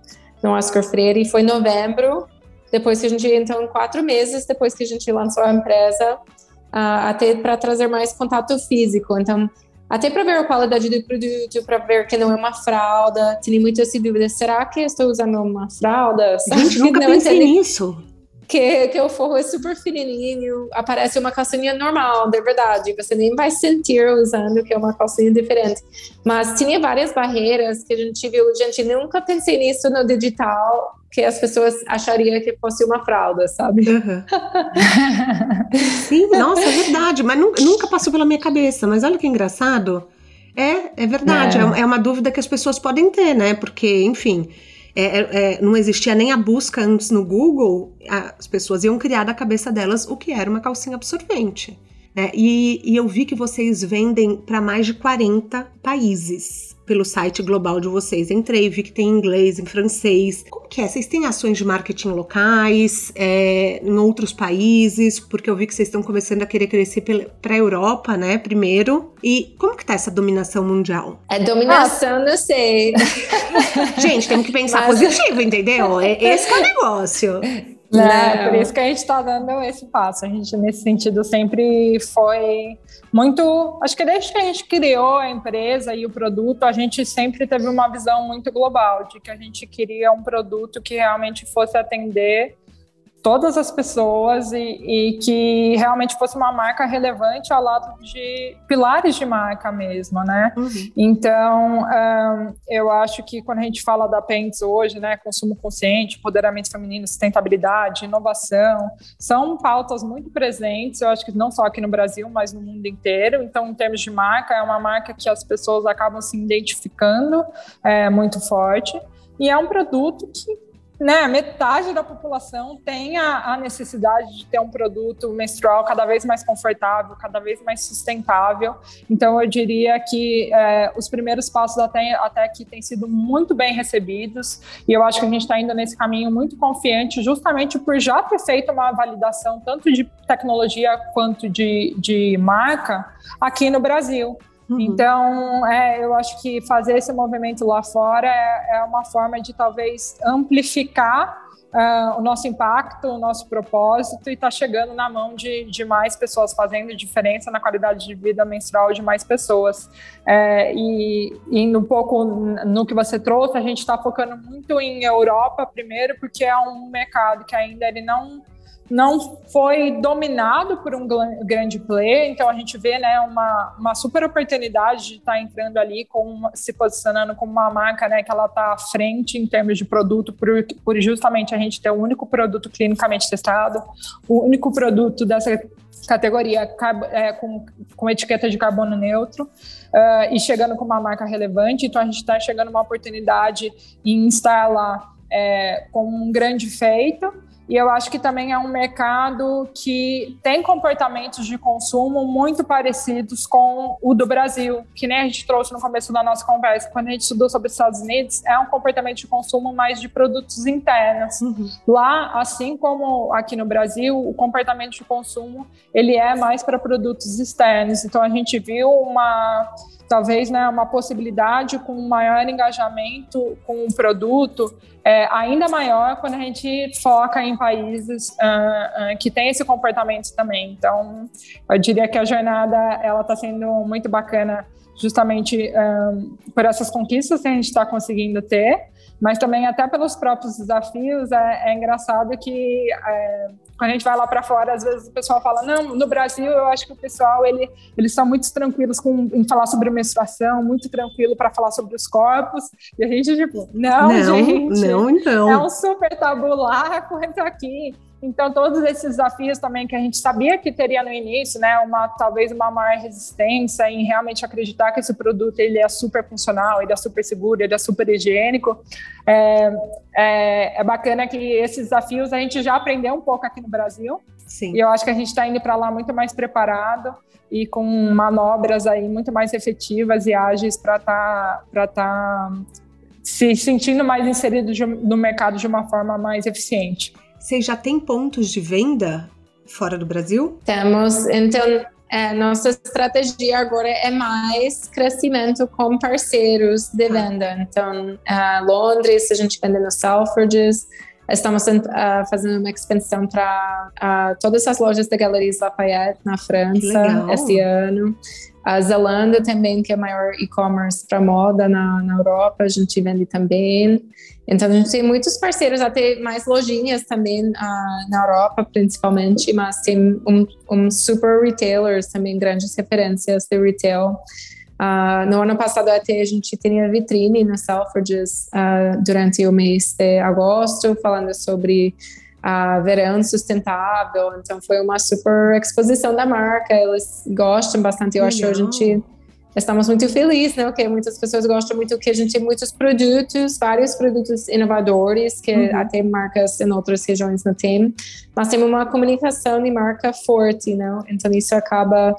no Oscar Freire e foi em novembro, depois que a gente então quatro meses depois que a gente lançou a empresa, uh, até para trazer mais contato físico. Então até para ver a qualidade do produto, para ver que não é uma fralda. Tinha muitas dúvidas. Será que estou usando uma fralda? Gente, nunca não pensei nisso. Que, que o forro é super fininho, aparece uma calcinha normal, de verdade. Você nem vai sentir usando que é uma calcinha diferente. Mas tinha várias barreiras que a gente viu. Gente, nunca pensei nisso no digital, que as pessoas achariam que fosse uma fralda, sabe? Uhum. Sim, nossa, é verdade. Mas nunca passou pela minha cabeça. Mas olha que engraçado. É, é verdade. É. é uma dúvida que as pessoas podem ter, né? Porque, enfim. É, é, é, não existia nem a busca antes no Google, as pessoas iam criar da cabeça delas o que era uma calcinha absorvente. Né? E, e eu vi que vocês vendem para mais de 40 países pelo site global de vocês. Entrei, vi que tem em inglês, em francês. Como que é? Vocês têm ações de marketing locais, é, em outros países? Porque eu vi que vocês estão começando a querer crescer para a Europa, né, primeiro. E como que tá essa dominação mundial? É dominação, ah. não sei. Gente, temos que pensar Mas... positivo, entendeu? É, esse é o negócio. Né? Por isso que a gente está dando esse passo. A gente, nesse sentido, sempre foi muito. Acho que desde que a gente criou a empresa e o produto, a gente sempre teve uma visão muito global de que a gente queria um produto que realmente fosse atender todas as pessoas e, e, que realmente fosse uma marca relevante ao lado de pilares de marca mesmo, né? Uhum. Então, um, eu acho que quando a gente fala da Pens hoje, né, consumo consciente, empoderamento feminino, sustentabilidade, inovação, são pautas muito presentes, eu acho que não só aqui no Brasil, mas no mundo inteiro. Então, em termos de marca, é uma marca que as pessoas acabam se identificando é, muito forte. E é um produto que né, metade da população tem a, a, necessidade de ter um produto menstrual cada vez mais confortável, cada vez mais sustentável. Então, eu diria que é, os primeiros passos até, até aqui têm sido muito bem recebidos e eu acho que a gente está indo nesse caminho muito confiante, justamente por já ter feito uma validação tanto de tecnologia quanto de, de marca aqui no Brasil. Uhum. Então, é, eu acho que fazer esse movimento lá fora é, é uma forma de talvez amplificar uh, o nosso impacto, o nosso propósito e está chegando na mão de, de, mais pessoas, fazendo diferença na qualidade de vida menstrual de mais pessoas. É, e indo um pouco no que você trouxe, a gente está focando muito em Europa primeiro, porque é um mercado que ainda ele não não foi dominado por um grande player, então a gente vê né, uma, uma super oportunidade de estar tá entrando ali, com se posicionando como uma marca né, que ela está à frente em termos de produto, por, por justamente a gente ter o único produto clinicamente testado, o único produto dessa categoria é, com, com etiqueta de carbono neutro uh, e chegando com uma marca relevante, então a gente está chegando uma oportunidade em estar lá é, com um grande feito e eu acho que também é um mercado que tem comportamentos de consumo muito parecidos com o do Brasil, que nem a gente trouxe no começo da nossa conversa. Quando a gente estudou sobre os Estados Unidos, é um comportamento de consumo mais de produtos internos. Uhum. Lá, assim como aqui no Brasil, o comportamento de consumo ele é mais para produtos externos. Então a gente viu uma talvez né, uma possibilidade com maior engajamento com o produto é, ainda maior quando a gente foca em países uh, uh, que têm esse comportamento também. Então, eu diria que a jornada ela está sendo muito bacana justamente um, por essas conquistas que a gente está conseguindo ter, mas também até pelos próprios desafios. É, é engraçado que é, quando a gente vai lá para fora, às vezes o pessoal fala, não, no Brasil eu acho que o pessoal, ele, eles são muito tranquilos com, em falar sobre menstruação, muito tranquilo para falar sobre os corpos, e a gente, tipo, não, não gente, não, então. é um super tabu lá, quanto aqui. Então, todos esses desafios também que a gente sabia que teria no início, né, uma talvez uma maior resistência em realmente acreditar que esse produto ele é super funcional, ele é super seguro, ele é super higiênico, é, é, é bacana que esses desafios a gente já aprendeu um pouco aqui no Brasil. Sim. E eu acho que a gente está indo para lá muito mais preparado e com manobras aí muito mais efetivas e ágeis para estar tá, tá se sentindo mais inserido no mercado de uma forma mais eficiente. Vocês já têm pontos de venda fora do Brasil? Temos. Então, é, nossa estratégia agora é mais crescimento com parceiros de venda. Então, uh, Londres, a gente vende no Selfridges, Estamos uh, fazendo uma expansão para uh, todas as lojas da Galeries Lafayette na França este ano. A Zalando também, que é a maior e-commerce para moda na, na Europa, a gente vende também. Então, a gente tem muitos parceiros, até mais lojinhas também uh, na Europa, principalmente, mas tem um, um super retailers também, grandes referências de retail. Uh, no ano passado até a gente tinha vitrine na Selfridges uh, durante o mês de agosto, falando sobre a verão sustentável. Então foi uma super exposição da marca. Eles gostam bastante. Eu Legal. acho que a gente estamos muito felizes, né? Porque muitas pessoas gostam muito que a gente tem muitos produtos, vários produtos inovadores que uhum. até marcas em outras regiões não tem. Mas tem uma comunicação de marca forte, né? Então isso acaba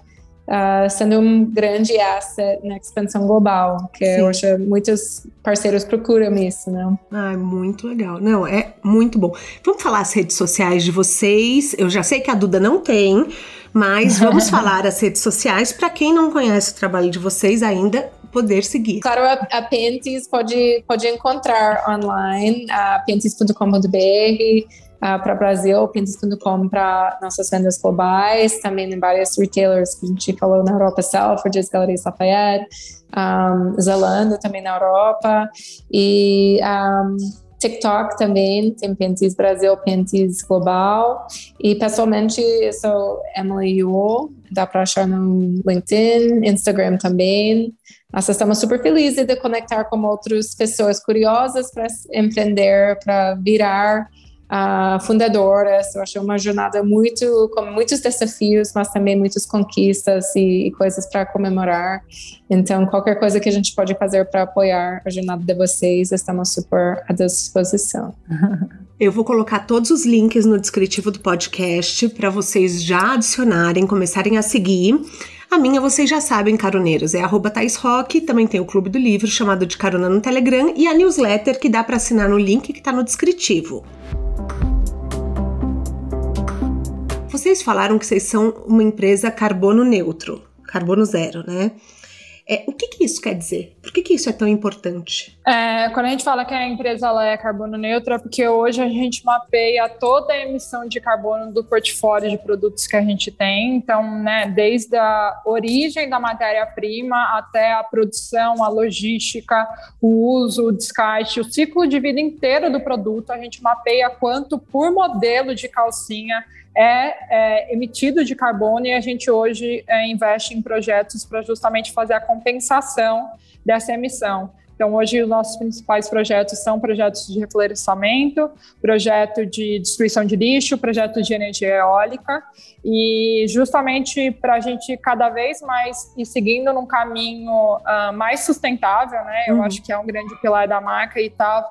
uh, sendo um grande asset na expansão global, que Sim. acho muitos parceiros procuram isso, né? Ah, muito legal. Não, é muito bom. Vamos falar as redes sociais de vocês. Eu já sei que a Duda não tem, mas vamos falar as redes sociais para quem não conhece o trabalho de vocês ainda poder seguir. Claro, a, a Pentis pode, pode encontrar online, a pentis.com.br, uh, para Brasil, Pinterest.com para nossas vendas globais, também em vários retailers que a gente falou na Europa, Selfridges, Galeries Lafayette, um, Zalando também na Europa, e um, TikTok também, tem Pentis Brasil, Pentis Global. E pessoalmente, eu sou Emily Yu, dá para achar no LinkedIn, Instagram também. Nós estamos super felizes de conectar com outras pessoas curiosas para empreender, para virar uh, fundadoras. Eu achei uma jornada muito com muitos desafios, mas também muitas conquistas e, e coisas para comemorar. Então, qualquer coisa que a gente pode fazer para apoiar a jornada de vocês, estamos super à disposição. Eu vou colocar todos os links no descritivo do podcast para vocês já adicionarem, começarem a seguir. A minha vocês já sabem, caroneiros, é arroba Thais Rock, também tem o Clube do Livro, chamado de Carona no Telegram, e a newsletter que dá para assinar no link que está no descritivo. Vocês falaram que vocês são uma empresa carbono neutro, carbono zero, né? É, o que, que, isso quer dizer? Por que, que isso é tão importante? É, quando a gente fala que a empresa ela é carbono neutra, é porque hoje a gente mapeia toda a emissão de carbono do portfólio de produtos que a gente tem. Então, né, desde a origem da matéria-prima até a produção, a logística, o uso, o descarte, o ciclo de vida inteiro do produto, a gente mapeia quanto por modelo de calcinha é, é, emitido de carbono e a gente hoje é, investe em projetos para justamente fazer a compensação dessa emissão. Então, hoje, os nossos principais projetos são projetos de reflorestamento, projeto de destruição de lixo, projeto de energia eólica, e justamente para a gente cada vez mais ir seguindo num caminho uh, mais sustentável, né? Eu uhum. acho que é um grande pilar da marca e está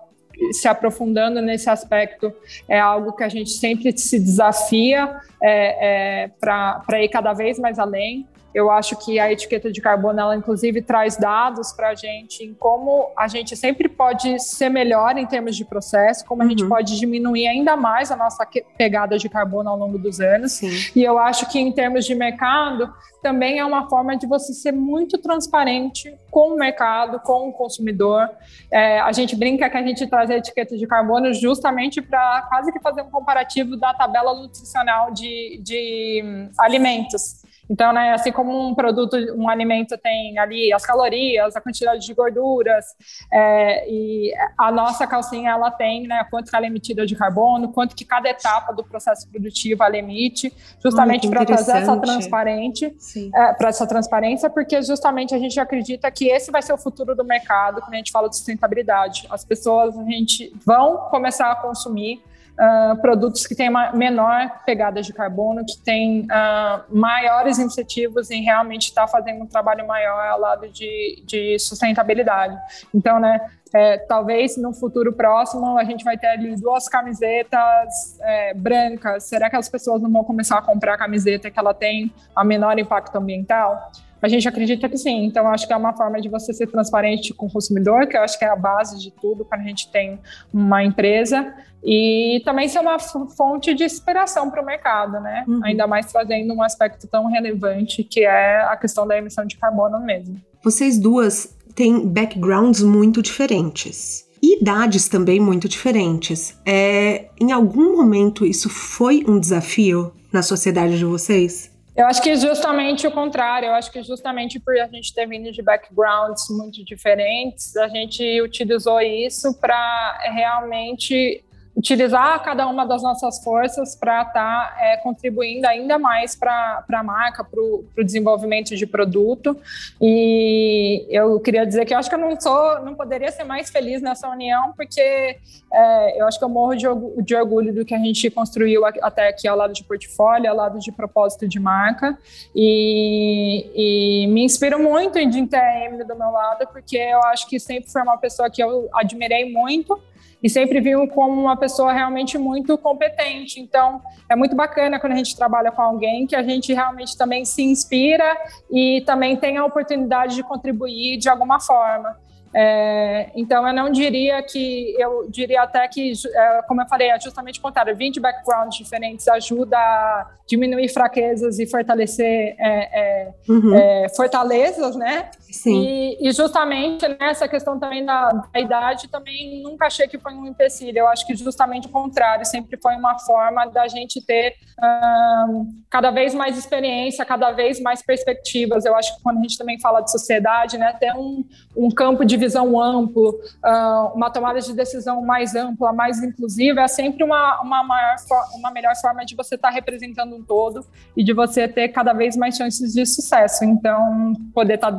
se aprofundando nesse aspecto é algo que a gente sempre se desafia é, é, para ir cada vez mais além. Eu acho que a etiqueta de carbono, ela inclusive traz dados para a gente em como a gente sempre pode ser melhor em termos de processo, como a gente uhum. pode diminuir ainda mais a nossa pegada de carbono ao longo dos anos. Sim. E eu acho que em termos de mercado, também é uma forma de você ser muito transparente com o mercado, com o consumidor. É, a gente brinca que a gente traz a etiqueta de carbono justamente para quase que fazer um comparativo da tabela nutricional de, de hum, alimentos. Então, né, assim como um produto, um alimento tem ali as calorias, a quantidade de gorduras, é, e a nossa calcinha ela tem, né, quanto que ela é emitida de carbono, quanto que cada etapa do processo produtivo ela emite, justamente para trazer essa transparente, é, para essa transparência, porque justamente a gente acredita que esse vai ser o futuro do mercado quando a gente fala de sustentabilidade. As pessoas a gente vão começar a consumir uh, produtos que têm uma menor pegada de carbono, que têm uh, maiores incentivos em realmente estar tá fazendo um trabalho maior ao lado de, de sustentabilidade. Então, né, é, talvez no futuro próximo a gente vai ter ali duas camisetas é, brancas. Será que as pessoas não vão começar a comprar a camiseta que ela tem a menor impacto ambiental? A gente acredita que sim. Então, acho que é uma forma de você ser transparente com o consumidor, que eu acho que é a base de tudo quando a gente tem uma empresa. E também ser uma fonte de inspiração para o mercado, né? Uhum. Ainda mais trazendo um aspecto tão relevante que é a questão da emissão de carbono mesmo. Vocês duas têm backgrounds muito diferentes. e idades também muito diferentes. É, em algum momento isso foi um desafio na sociedade de vocês? Eu acho que justamente o contrário. Eu acho que justamente por a gente ter vindo de backgrounds muito diferentes, a gente utilizou isso para realmente utilizar cada uma das nossas forças para estar tá, é, contribuindo ainda mais para a marca, para o desenvolvimento de produto. E eu queria dizer que eu acho que eu não sou, não poderia ser mais feliz nessa união, porque é, eu acho que eu morro de, de, orgulho do que a gente construiu até aqui ao lado de portfólio, ao lado de propósito de marca. E, e me inspiro muito em a Emily do meu lado, porque eu acho que sempre foi uma pessoa que eu admirei muito e sempre viu como uma pessoa realmente muito competente. Então, é muito bacana quando a gente trabalha com alguém que a gente realmente também se inspira e também tem a oportunidade de contribuir de alguma forma. É, então, eu não diria que, eu diria até que, é, como eu falei, é justamente o contrário, 20 backgrounds diferentes ajuda a diminuir fraquezas e fortalecer é, é, uhum. É, fortalezas, né? Sim. E, e, justamente nessa questão também da, da, idade, também nunca achei que foi um empecilho. Eu acho que justamente o contrário, sempre foi uma forma da gente ter um, cada vez mais experiência, cada vez mais perspectivas. Eu acho que quando a gente também fala de sociedade, né, ter um, um campo de visão amplo, uh, uma tomada de decisão mais ampla, mais inclusiva, é sempre uma, uma, maior, uma melhor forma de você estar tá representando um todo e de você ter cada vez mais chances de sucesso. Então, poder estar tá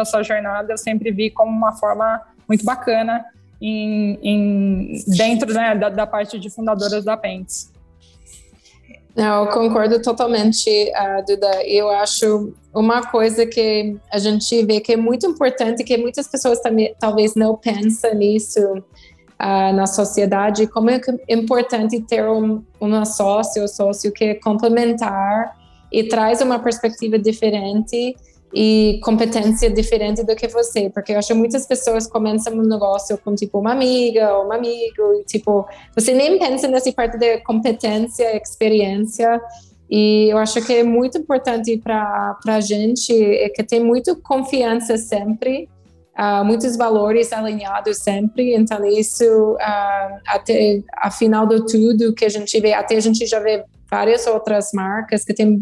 a sua jornada, eu sempre vi como uma forma muito bacana em, em dentro né, da, da, parte de fundadoras da Pentes. Eu concordo totalmente, uh, Duda. Eu acho uma coisa que a gente vê que é muito importante, que muitas pessoas também talvez não pensam nisso uh, na sociedade, como é importante ter um, uma sócio ou sócio que é complementar e traz uma perspectiva diferente e competência diferente do que você, porque eu acho que muitas pessoas começam um negócio com tipo uma amiga ou um amigo, e tipo, você nem pensa nessa parte de competência, experiência, e eu acho que é muito importante para a gente é que tem muito confiança sempre, uh, muitos valores alinhados sempre, então isso, uh, até a final de tudo que a gente vê, até a gente já vê várias outras marcas que têm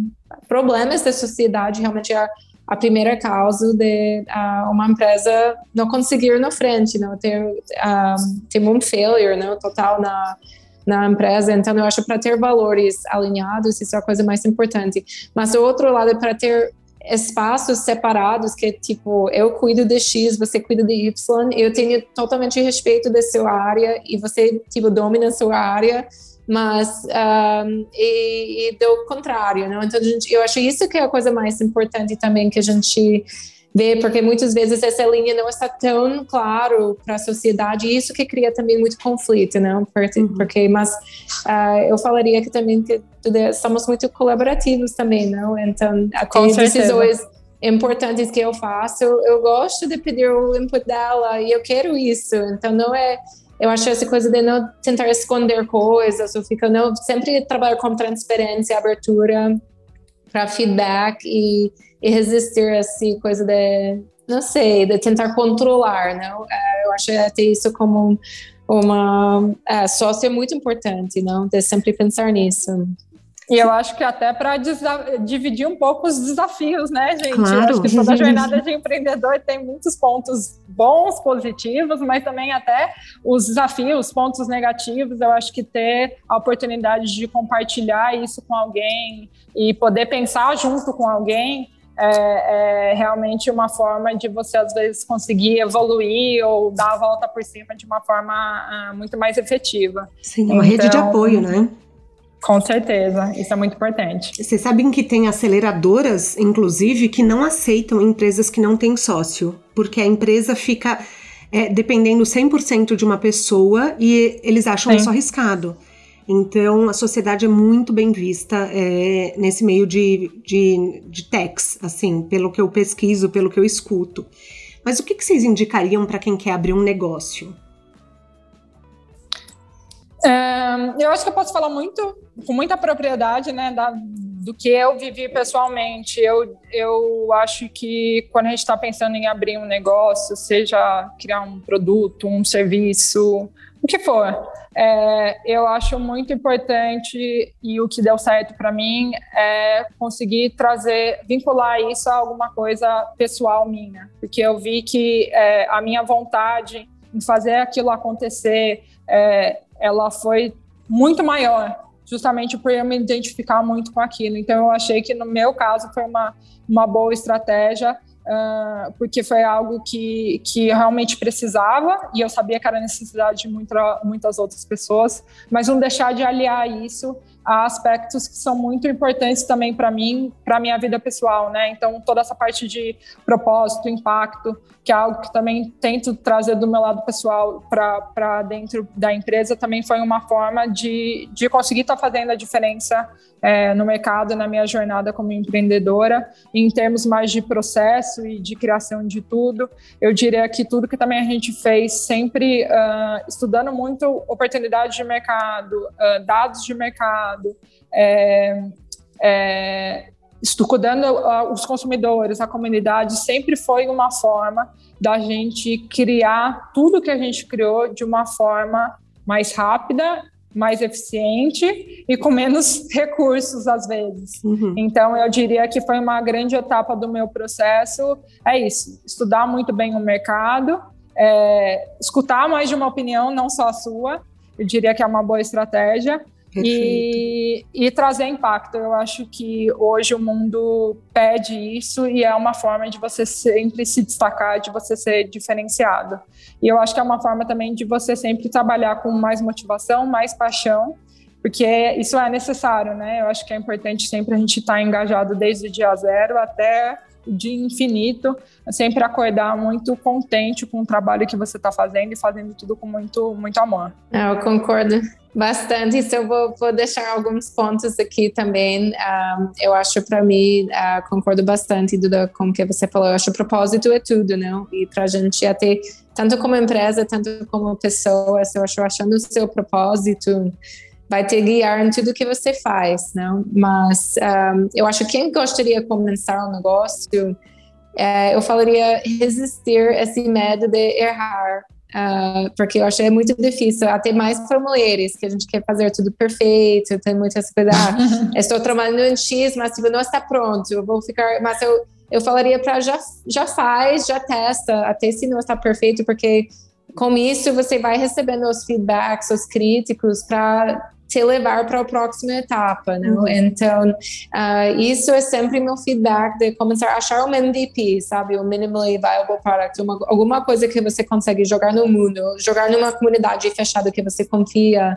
problemas da sociedade, realmente a a primeira causa de uh, uma empresa não conseguir na frente, não ter, uh, ter um failure não, total na, na empresa. Então, eu acho para ter valores alinhados, isso é a coisa mais importante. Mas, o outro lado, para ter espaços separados, que tipo, eu cuido de X, você cuida de Y, eu tenho totalmente respeito da sua área e você, tipo, domina a sua área mas um, e, e, do contrário, não? Então gente, eu acho isso que é a coisa mais importante também que a gente vê, porque muitas vezes essa linha não está tão claro para a sociedade e isso que cria também muito conflito, não? Porque, uhum. porque mas uh, eu falaria que também que somos muito colaborativos também, não? Então até decisões importantes que eu faço, eu gosto de pedir o input dela e eu quero isso. Então não é eu acho essa coisa de não tentar esconder coisas, ou fica não sempre trabalhar com transparência, abertura para feedback e, e resistir a essa coisa de não sei, de tentar controlar, não? É, eu acho até isso como uma é, sócio é muito importante, não? De sempre pensar nisso. E eu acho que até para dividir um pouco os desafios, né, gente? Claro. Eu acho que toda jornada de empreendedor tem muitos pontos bons, positivos, mas também até os desafios, os pontos negativos. Eu acho que ter a oportunidade de compartilhar isso com alguém e poder pensar junto com alguém é, é, realmente uma forma de você, às vezes, conseguir evoluir ou dar a volta por cima de uma forma ah, muito mais efetiva. Sim, uma então, rede de então, apoio, né? Com certeza, isso é muito importante. Vocês sabem que tem aceleradoras, inclusive, que não aceitam empresas que não têm sócio, porque a empresa fica é, dependendo 100% de uma pessoa e eles acham Sim. isso arriscado. Então, a sociedade é muito bem vista é, nesse meio de, de, de techs, assim, pelo que eu pesquiso, pelo que eu escuto. Mas o que, que vocês indicariam para quem quer abrir um negócio? Eu acho que eu posso falar muito, com muita propriedade, né, da, do que eu vivi pessoalmente, eu, eu acho que quando a gente está pensando em abrir um negócio, seja criar um produto, um serviço, o que for, é, eu acho muito importante e o que deu certo para mim é conseguir trazer, vincular isso a alguma coisa pessoal minha, porque eu vi que é, a minha vontade em fazer aquilo acontecer, é, ela foi muito maior, justamente por eu me identificar muito com aquilo. Então, eu achei que no meu caso foi uma, uma boa estratégia uh, porque foi algo que, que realmente precisava e eu sabia que era necessidade de muita, muitas outras pessoas, mas não deixar de aliar isso a aspectos que são muito importantes também para mim, para minha vida pessoal, né? Então, toda essa parte de propósito, impacto, que é algo que também tento trazer do meu lado pessoal para dentro da empresa, também foi uma forma de, de conseguir estar tá fazendo a diferença é, no mercado, na minha jornada como empreendedora, em termos mais de processo e de criação de tudo. Eu diria que tudo que também a gente fez, sempre uh, estudando muito oportunidades de mercado, uh, dados de mercado, é, é, estudando uh, os consumidores, a comunidade, sempre foi uma forma da gente criar tudo que a gente criou de uma forma mais rápida mais eficiente e com menos recursos às vezes. Uhum. Então eu diria que foi uma grande etapa do meu processo. É isso: estudar muito bem o mercado, é, escutar mais de uma opinião, não só a sua. Eu diria que é uma boa estratégia e, e, trazer impacto. Eu acho que hoje o mundo pede isso e é uma forma de você sempre se destacar, de você ser diferenciado. E eu acho que é uma forma também de você sempre trabalhar com mais motivação, mais paixão, porque isso é necessário, né? Eu acho que é importante sempre a gente estar tá engajado desde o dia zero até de infinito, sempre acordar muito contente com o trabalho que você está fazendo e fazendo tudo com muito, muito amor. É, eu concordo bastante. Isso eu vou, vou deixar alguns pontos aqui também. Um, eu acho para mim, uh, concordo bastante com o que você falou. Eu acho que propósito é tudo, não? E para a gente até tanto como empresa, tanto como pessoa, eu acho achando o seu propósito vai te guiar em tudo que você faz, não? Mas um, eu acho que quem gostaria de começar um negócio, é, eu falaria resistir esse medo de errar, uh, porque eu acho que é muito difícil, até mais para mulheres, que a gente quer fazer tudo perfeito, tem muitas coisas, ah, estou trabalhando em X, mas tipo, não está pronto, eu vou ficar, mas eu, eu falaria para já, já faz, já testa, até se não está perfeito, porque com isso você vai recebendo os feedbacks, os críticos para te levar para a próxima etapa, né? Uhum. Então, uh, isso é sempre meu feedback de começar a achar um MVP, sabe? Um minimally viable product, uma, alguma coisa que você consegue jogar no mundo, jogar numa comunidade fechada que você confia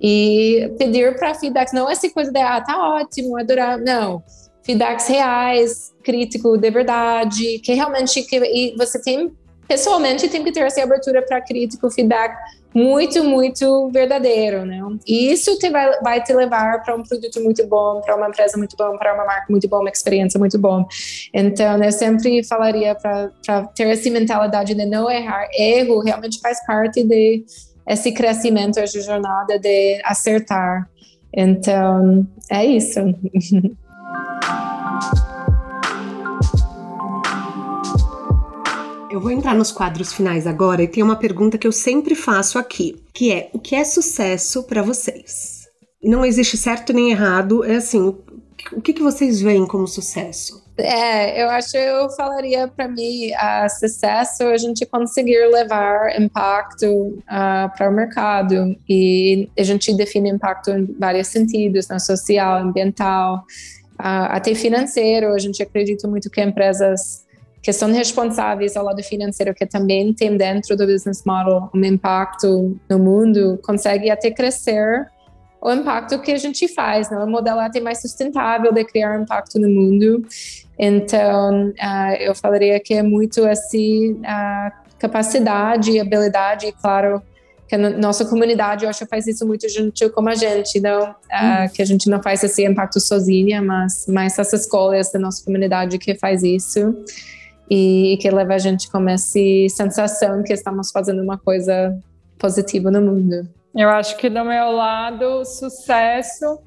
e pedir para feedbacks, não essa coisa de, ah, tá ótimo, adorar, não. Feedbacks reais, crítico de verdade, que realmente que, e você tem pessoalmente tem que ter essa abertura para crítico, feedback muito, muito verdadeiro, né? E isso te vai, vai te levar para um produto muito bom, para uma empresa muito bom, para uma marca muito boa, uma experiência muito bom. Então, eu sempre falaria para ter essa mentalidade de não errar. Erro realmente faz parte de esse crescimento, essa jornada de acertar. Então, é isso. Eu vou entrar nos quadros finais agora e tem uma pergunta que eu sempre faço aqui, que é: o que é sucesso para vocês? Não existe certo nem errado, é assim, o que, que vocês veem como sucesso? É, eu acho eu falaria para mim, a sucesso a gente conseguir levar impacto uh, para o mercado e a gente define impacto em vários sentidos, na social, ambiental, uh, até financeiro. A gente acredita muito que empresas que são responsáveis ao lado financeiro, que também tem dentro do business model um impacto no mundo, consegue até crescer o impacto que a gente faz, né? O modelo até mais sustentável de criar impacto no mundo. Então, uh, eu falaria que é muito assim a capacidade e habilidade, e claro, que a nossa comunidade, eu acho, faz isso muito junto com a gente, não, uh, hum. que a gente não faz esse impacto sozinha, mas, mas essas escolas da nossa comunidade que faz isso e que leva a gente com essa sensação que estamos fazendo uma coisa positiva no mundo. Eu acho que do meu lado, sucesso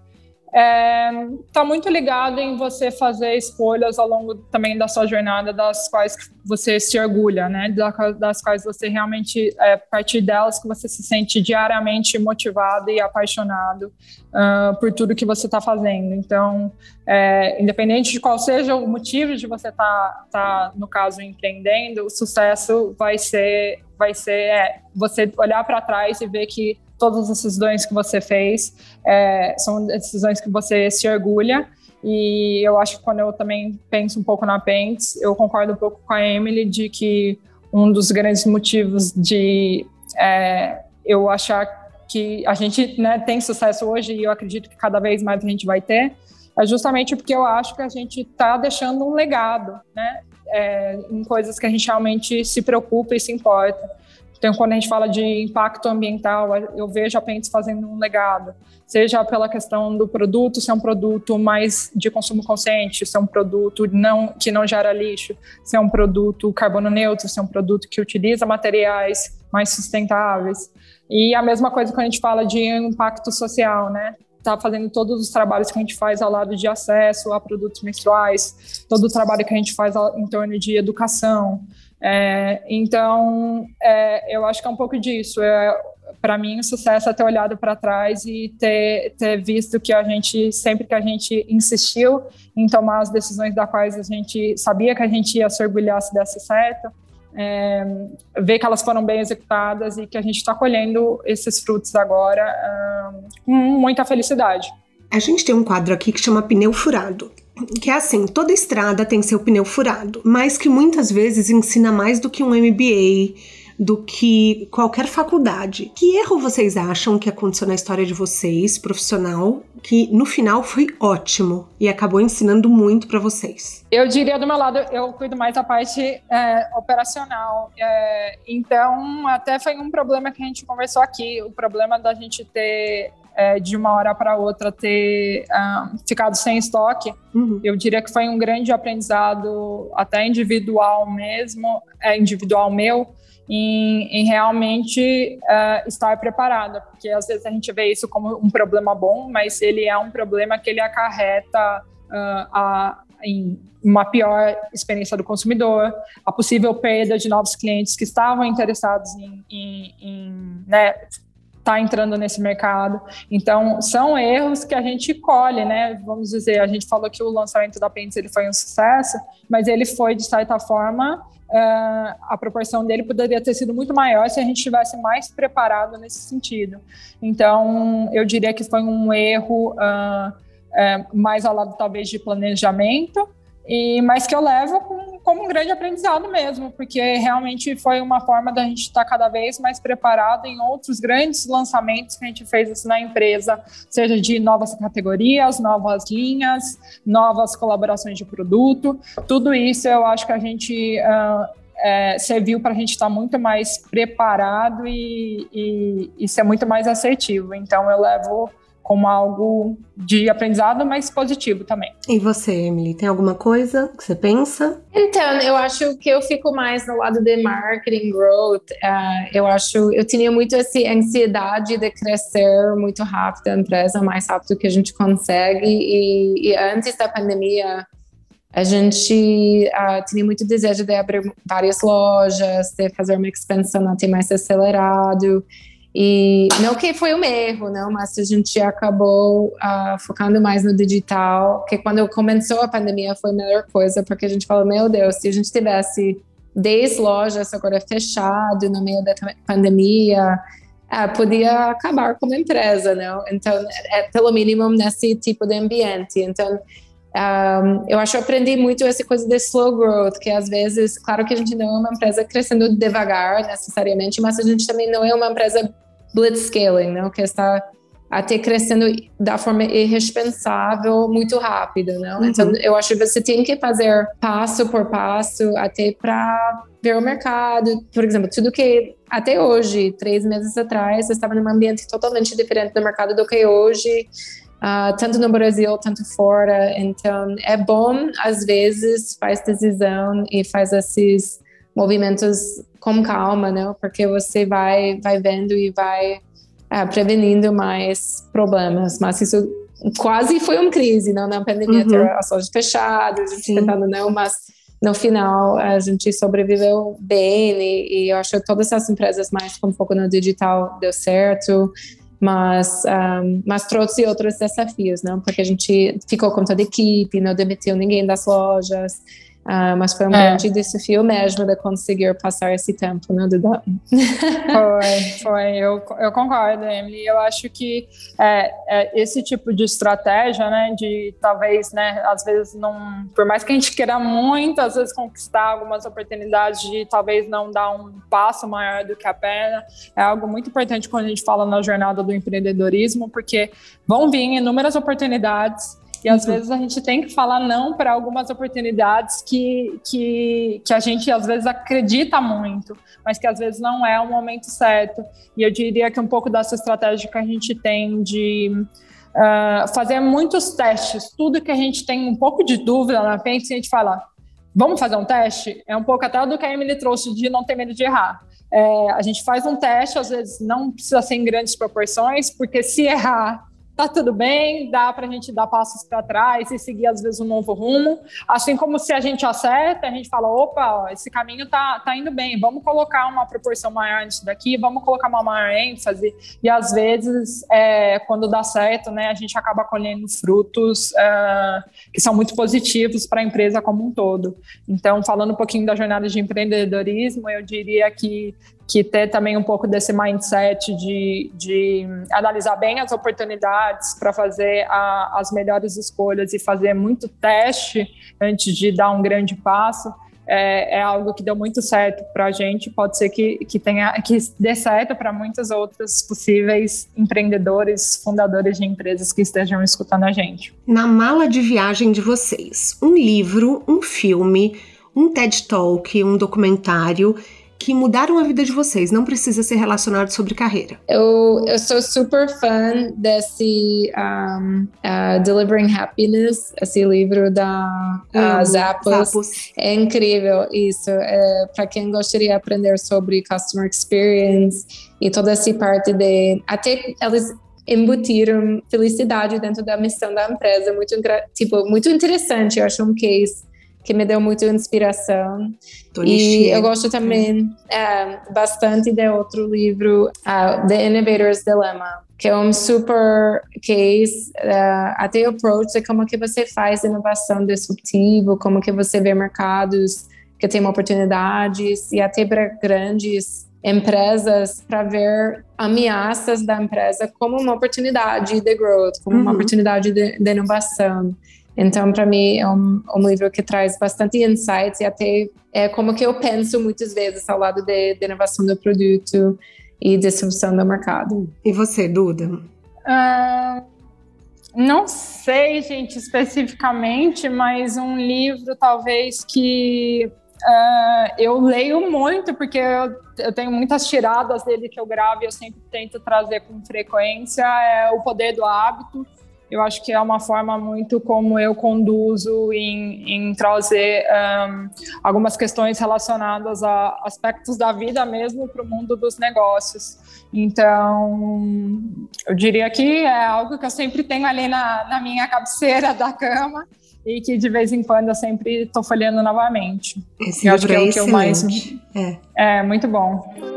está é, muito ligado em você fazer escolhas ao longo também da sua jornada, das quais você se orgulha, né? Das quais você realmente, é, a partir delas, que você se sente diariamente motivado e apaixonado uh, por tudo que você está fazendo. Então, é, independente de qual seja o motivo de você estar, tá, tá, no caso, empreendendo, o sucesso vai ser, vai ser é, você olhar para trás e ver que todas as decisões que você fez é, são decisões que você se orgulha. E eu acho que quando eu também penso um pouco na Pentes, eu concordo um pouco com a Emily de que um dos grandes motivos de é, eu achar que a gente né, tem sucesso hoje e eu acredito que cada vez mais a gente vai ter, é justamente porque eu acho que a gente está deixando um legado, né? É, em coisas que a gente realmente se preocupa e se importa. Então, quando a gente fala de impacto ambiental, eu vejo a Pentes fazendo um legado, seja pela questão do produto, ser um produto mais de consumo consciente, ser um produto não, que não gera lixo, ser um produto carbono neutro, ser um produto que utiliza materiais mais sustentáveis. E a mesma coisa quando a gente fala de impacto social, né? Tá fazendo todos os trabalhos que a gente faz ao lado de acesso a produtos menstruais, todo o trabalho que a gente faz em torno de educação, é, então, é, eu acho que é um pouco disso. É, para mim, o sucesso é ter olhado para trás e ter, ter visto que a gente, sempre que a gente insistiu em tomar as decisões da quais a gente sabia que a gente ia se orgulhar se desse certo, é, ver que elas foram bem executadas e que a gente está colhendo esses frutos agora com muita felicidade. A gente tem um quadro aqui que chama pneu furado que é assim, toda estrada tem seu pneu furado, mas que muitas vezes ensina mais do que um MBA, do que qualquer faculdade. Que erro vocês acham que aconteceu na história de vocês, profissional, que no final foi ótimo e acabou ensinando muito para vocês? Eu diria do meu lado, eu cuido mais da parte é, operacional. É, então, até foi um problema que a gente conversou aqui, o problema da gente ter é, de uma hora para outra ter um, ficado sem estoque, uhum. eu diria que foi um grande aprendizado, até individual mesmo, é individual meu, em, em realmente uh, estar preparada, porque às vezes a gente vê isso como um problema bom, mas ele é um problema que ele acarreta uh, a, em uma pior experiência do consumidor, a possível perda de novos clientes que estavam interessados em, em, em né, está entrando nesse mercado. Então, são erros que a gente colhe, né? Vamos dizer, a gente falou que o lançamento da Pentes ele foi um sucesso, mas ele foi, de certa forma, uh, a proporção dele poderia ter sido muito maior se a gente tivesse mais preparado nesse sentido. Então, eu diria que foi um erro uh, mais ao lado, talvez, de planejamento, e, mas que eu levo com, como um grande aprendizado mesmo, porque realmente foi uma forma da gente estar cada vez mais preparado em outros grandes lançamentos que a gente fez assim, na empresa, seja de novas categorias, novas linhas, novas colaborações de produto, tudo isso eu acho que a gente uh, é, serviu para a gente estar muito mais preparado e, e, e ser muito mais assertivo. Então eu levo como algo de aprendizado, mas positivo também. E você, Emily, tem alguma coisa que você pensa? Então, eu acho que eu fico mais no lado de marketing, growth. Uh, eu acho, eu tinha muito essa ansiedade de crescer muito rápido a empresa, mais rápido que a gente consegue. E, e antes da pandemia, a gente uh, tinha muito desejo de abrir várias lojas, de fazer uma expansão até mais acelerado. E não que foi um erro, não, mas a gente acabou uh, focando mais no digital, que quando começou a pandemia foi a melhor coisa, porque a gente falou, meu Deus, se a gente tivesse 10 lojas agora fechado no meio da pandemia, uh, podia acabar como empresa, não? Então, é pelo mínimo nesse tipo de ambiente. Então, um, eu acho que eu aprendi muito essa coisa de slow growth, que às vezes, claro que a gente não é uma empresa crescendo devagar necessariamente, mas a gente também não é uma empresa blitzscaling, né? Que está até crescendo da forma irresponsável muito rápida, né? Uhum. Então, eu acho que você tem que fazer passo por passo até para ver o mercado. Por exemplo, tudo que até hoje, três meses atrás, estava num ambiente totalmente diferente do mercado do que hoje. Uh, tanto no Brasil, tanto fora. Então, é bom, às vezes, faz decisão e faz esses movimentos com calma, né? Porque você vai, vai vendo e vai é, prevenindo mais problemas. Mas isso quase foi uma crise, não? Na pandemia, uhum. as lojas fechadas, a gente tentando não, mas no final a gente sobreviveu bem e, e, eu acho que todas as empresas mais com foco no digital deu certo mas um, mas trouxe outros desafios não porque a gente ficou com toda a equipe não demitiu ninguém das lojas Uh, mas foi um é. grande desafio mesmo de conseguir passar esse tempo, né, Duda? Foi, foi, eu, eu concordo, Emily. Eu acho que é, é, esse tipo de estratégia, né, de talvez, né, às vezes não, por mais que a gente queira muito, às vezes conquistar algumas oportunidades de talvez não dar um passo maior do que a perna, é algo muito importante quando a gente fala na jornada do empreendedorismo, porque vão vir inúmeras oportunidades e às uhum. vezes a gente tem que falar não para algumas oportunidades que, que, que a gente às vezes acredita muito, mas que às vezes não é o momento certo. E eu diria que um pouco dessa estratégia que a gente tem de uh, fazer muitos testes, tudo que a gente tem um pouco de dúvida na frente, a gente fala, vamos fazer um teste? É um pouco até do que a Emily trouxe de não ter medo de errar. É, a gente faz um teste, às vezes não precisa ser em grandes proporções, porque se errar, tá tudo bem, dá para a gente dar passos para trás e seguir às vezes um novo rumo. Assim como se a gente acerta, a gente fala, opa, esse caminho tá, tá indo bem, vamos colocar uma proporção maior nisso daqui, vamos colocar uma maior ênfase. E às vezes, é, quando dá certo, né, a gente acaba colhendo frutos é, que são muito positivos para a empresa como um todo. Então, falando um pouquinho da jornada de empreendedorismo, eu diria que que ter também um pouco desse mindset de, de analisar bem as oportunidades para fazer a, as melhores escolhas e fazer muito teste antes de dar um grande passo. É, é algo que deu muito certo para a gente. Pode ser que, que tenha que dê certo para muitos outros possíveis empreendedores, fundadores de empresas que estejam escutando a gente. Na mala de viagem de vocês, um livro, um filme, um TED Talk, um documentário que mudaram a vida de vocês. Não precisa ser relacionado sobre carreira. Eu, eu sou super fã desse um, uh, Delivering Happiness, esse livro da uh, Zappos. Zappos. É incrível isso. É, Para quem gostaria de aprender sobre Customer Experience e toda essa parte de... Até eles embutiram felicidade dentro da missão da empresa. Muito, tipo, muito interessante. Eu acho um case que me deu muita inspiração. e eu gosto também é, bastante de outro livro, uh, The Innovator's Dilemma, que é um super case, uh, até o approach de como que você faz inovação disruptiva, como que você vê mercados que têm oportunidades e até para grandes empresas para ver ameaças da empresa como uma oportunidade de growth, como uhum. uma oportunidade de, de inovação. Então, para mim, é um, um, livro que traz bastante insights e até é como que eu penso muitas vezes ao lado de, de inovação do produto e distribuição do mercado. E você, Duda? Uh, não sei, gente, especificamente, mas um livro talvez que uh, eu leio muito, porque eu, eu, tenho muitas tiradas dele que eu gravo e eu sempre tento trazer com frequência. É O Poder do Hábito eu acho que é uma forma muito como eu conduzo em, em trazer um, algumas questões relacionadas a aspectos da vida mesmo para o mundo dos negócios. Então, eu diria que é algo que eu sempre tenho ali na, na minha cabeceira da cama e que de vez em quando eu sempre estou folheando novamente. Esse eu acho que é, é o que eu mais. É. é muito bom.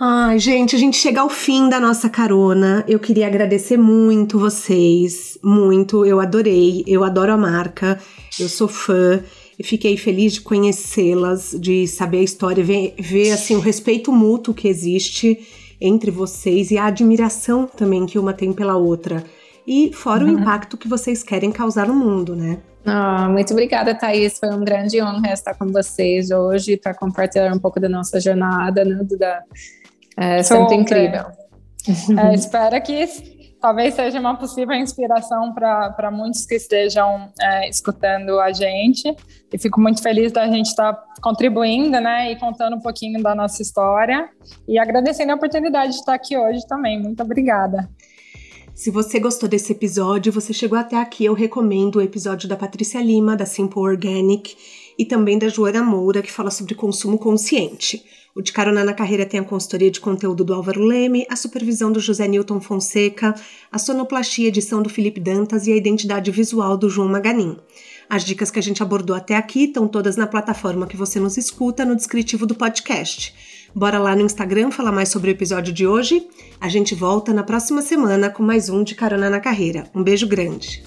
Ai, gente, a gente chega ao fim da nossa carona. Eu queria agradecer muito vocês, muito. Eu adorei, eu adoro a marca, eu sou fã e fiquei feliz de conhecê-las, de saber a história, ver, ver assim o respeito mútuo que existe entre vocês e a admiração também que uma tem pela outra. E fora uhum. o impacto que vocês querem causar no mundo, né? Oh, muito obrigada, Thaís. Foi uma grande honra estar com vocês hoje para compartilhar um pouco da nossa jornada, né, da, é sempre incrível. É, espero que talvez seja uma possível inspiração para muitos que estejam é, escutando a gente. E fico muito feliz da gente estar tá contribuindo, né, e contando um pouquinho da nossa história. E agradecendo a oportunidade de estar aqui hoje também. Muito obrigada. Se você gostou desse episódio, você chegou até aqui, eu recomendo o episódio da Patrícia Lima, da Simple Organic, e também da Joana Moura, que fala sobre consumo consciente. O De Carona na Carreira tem a consultoria de conteúdo do Álvaro Leme, a supervisão do José Newton Fonseca, a sonoplastia edição do Felipe Dantas e a identidade visual do João Maganin. As dicas que a gente abordou até aqui estão todas na plataforma que você nos escuta, no descritivo do podcast. Bora lá no Instagram falar mais sobre o episódio de hoje? A gente volta na próxima semana com mais um de Carona na Carreira. Um beijo grande!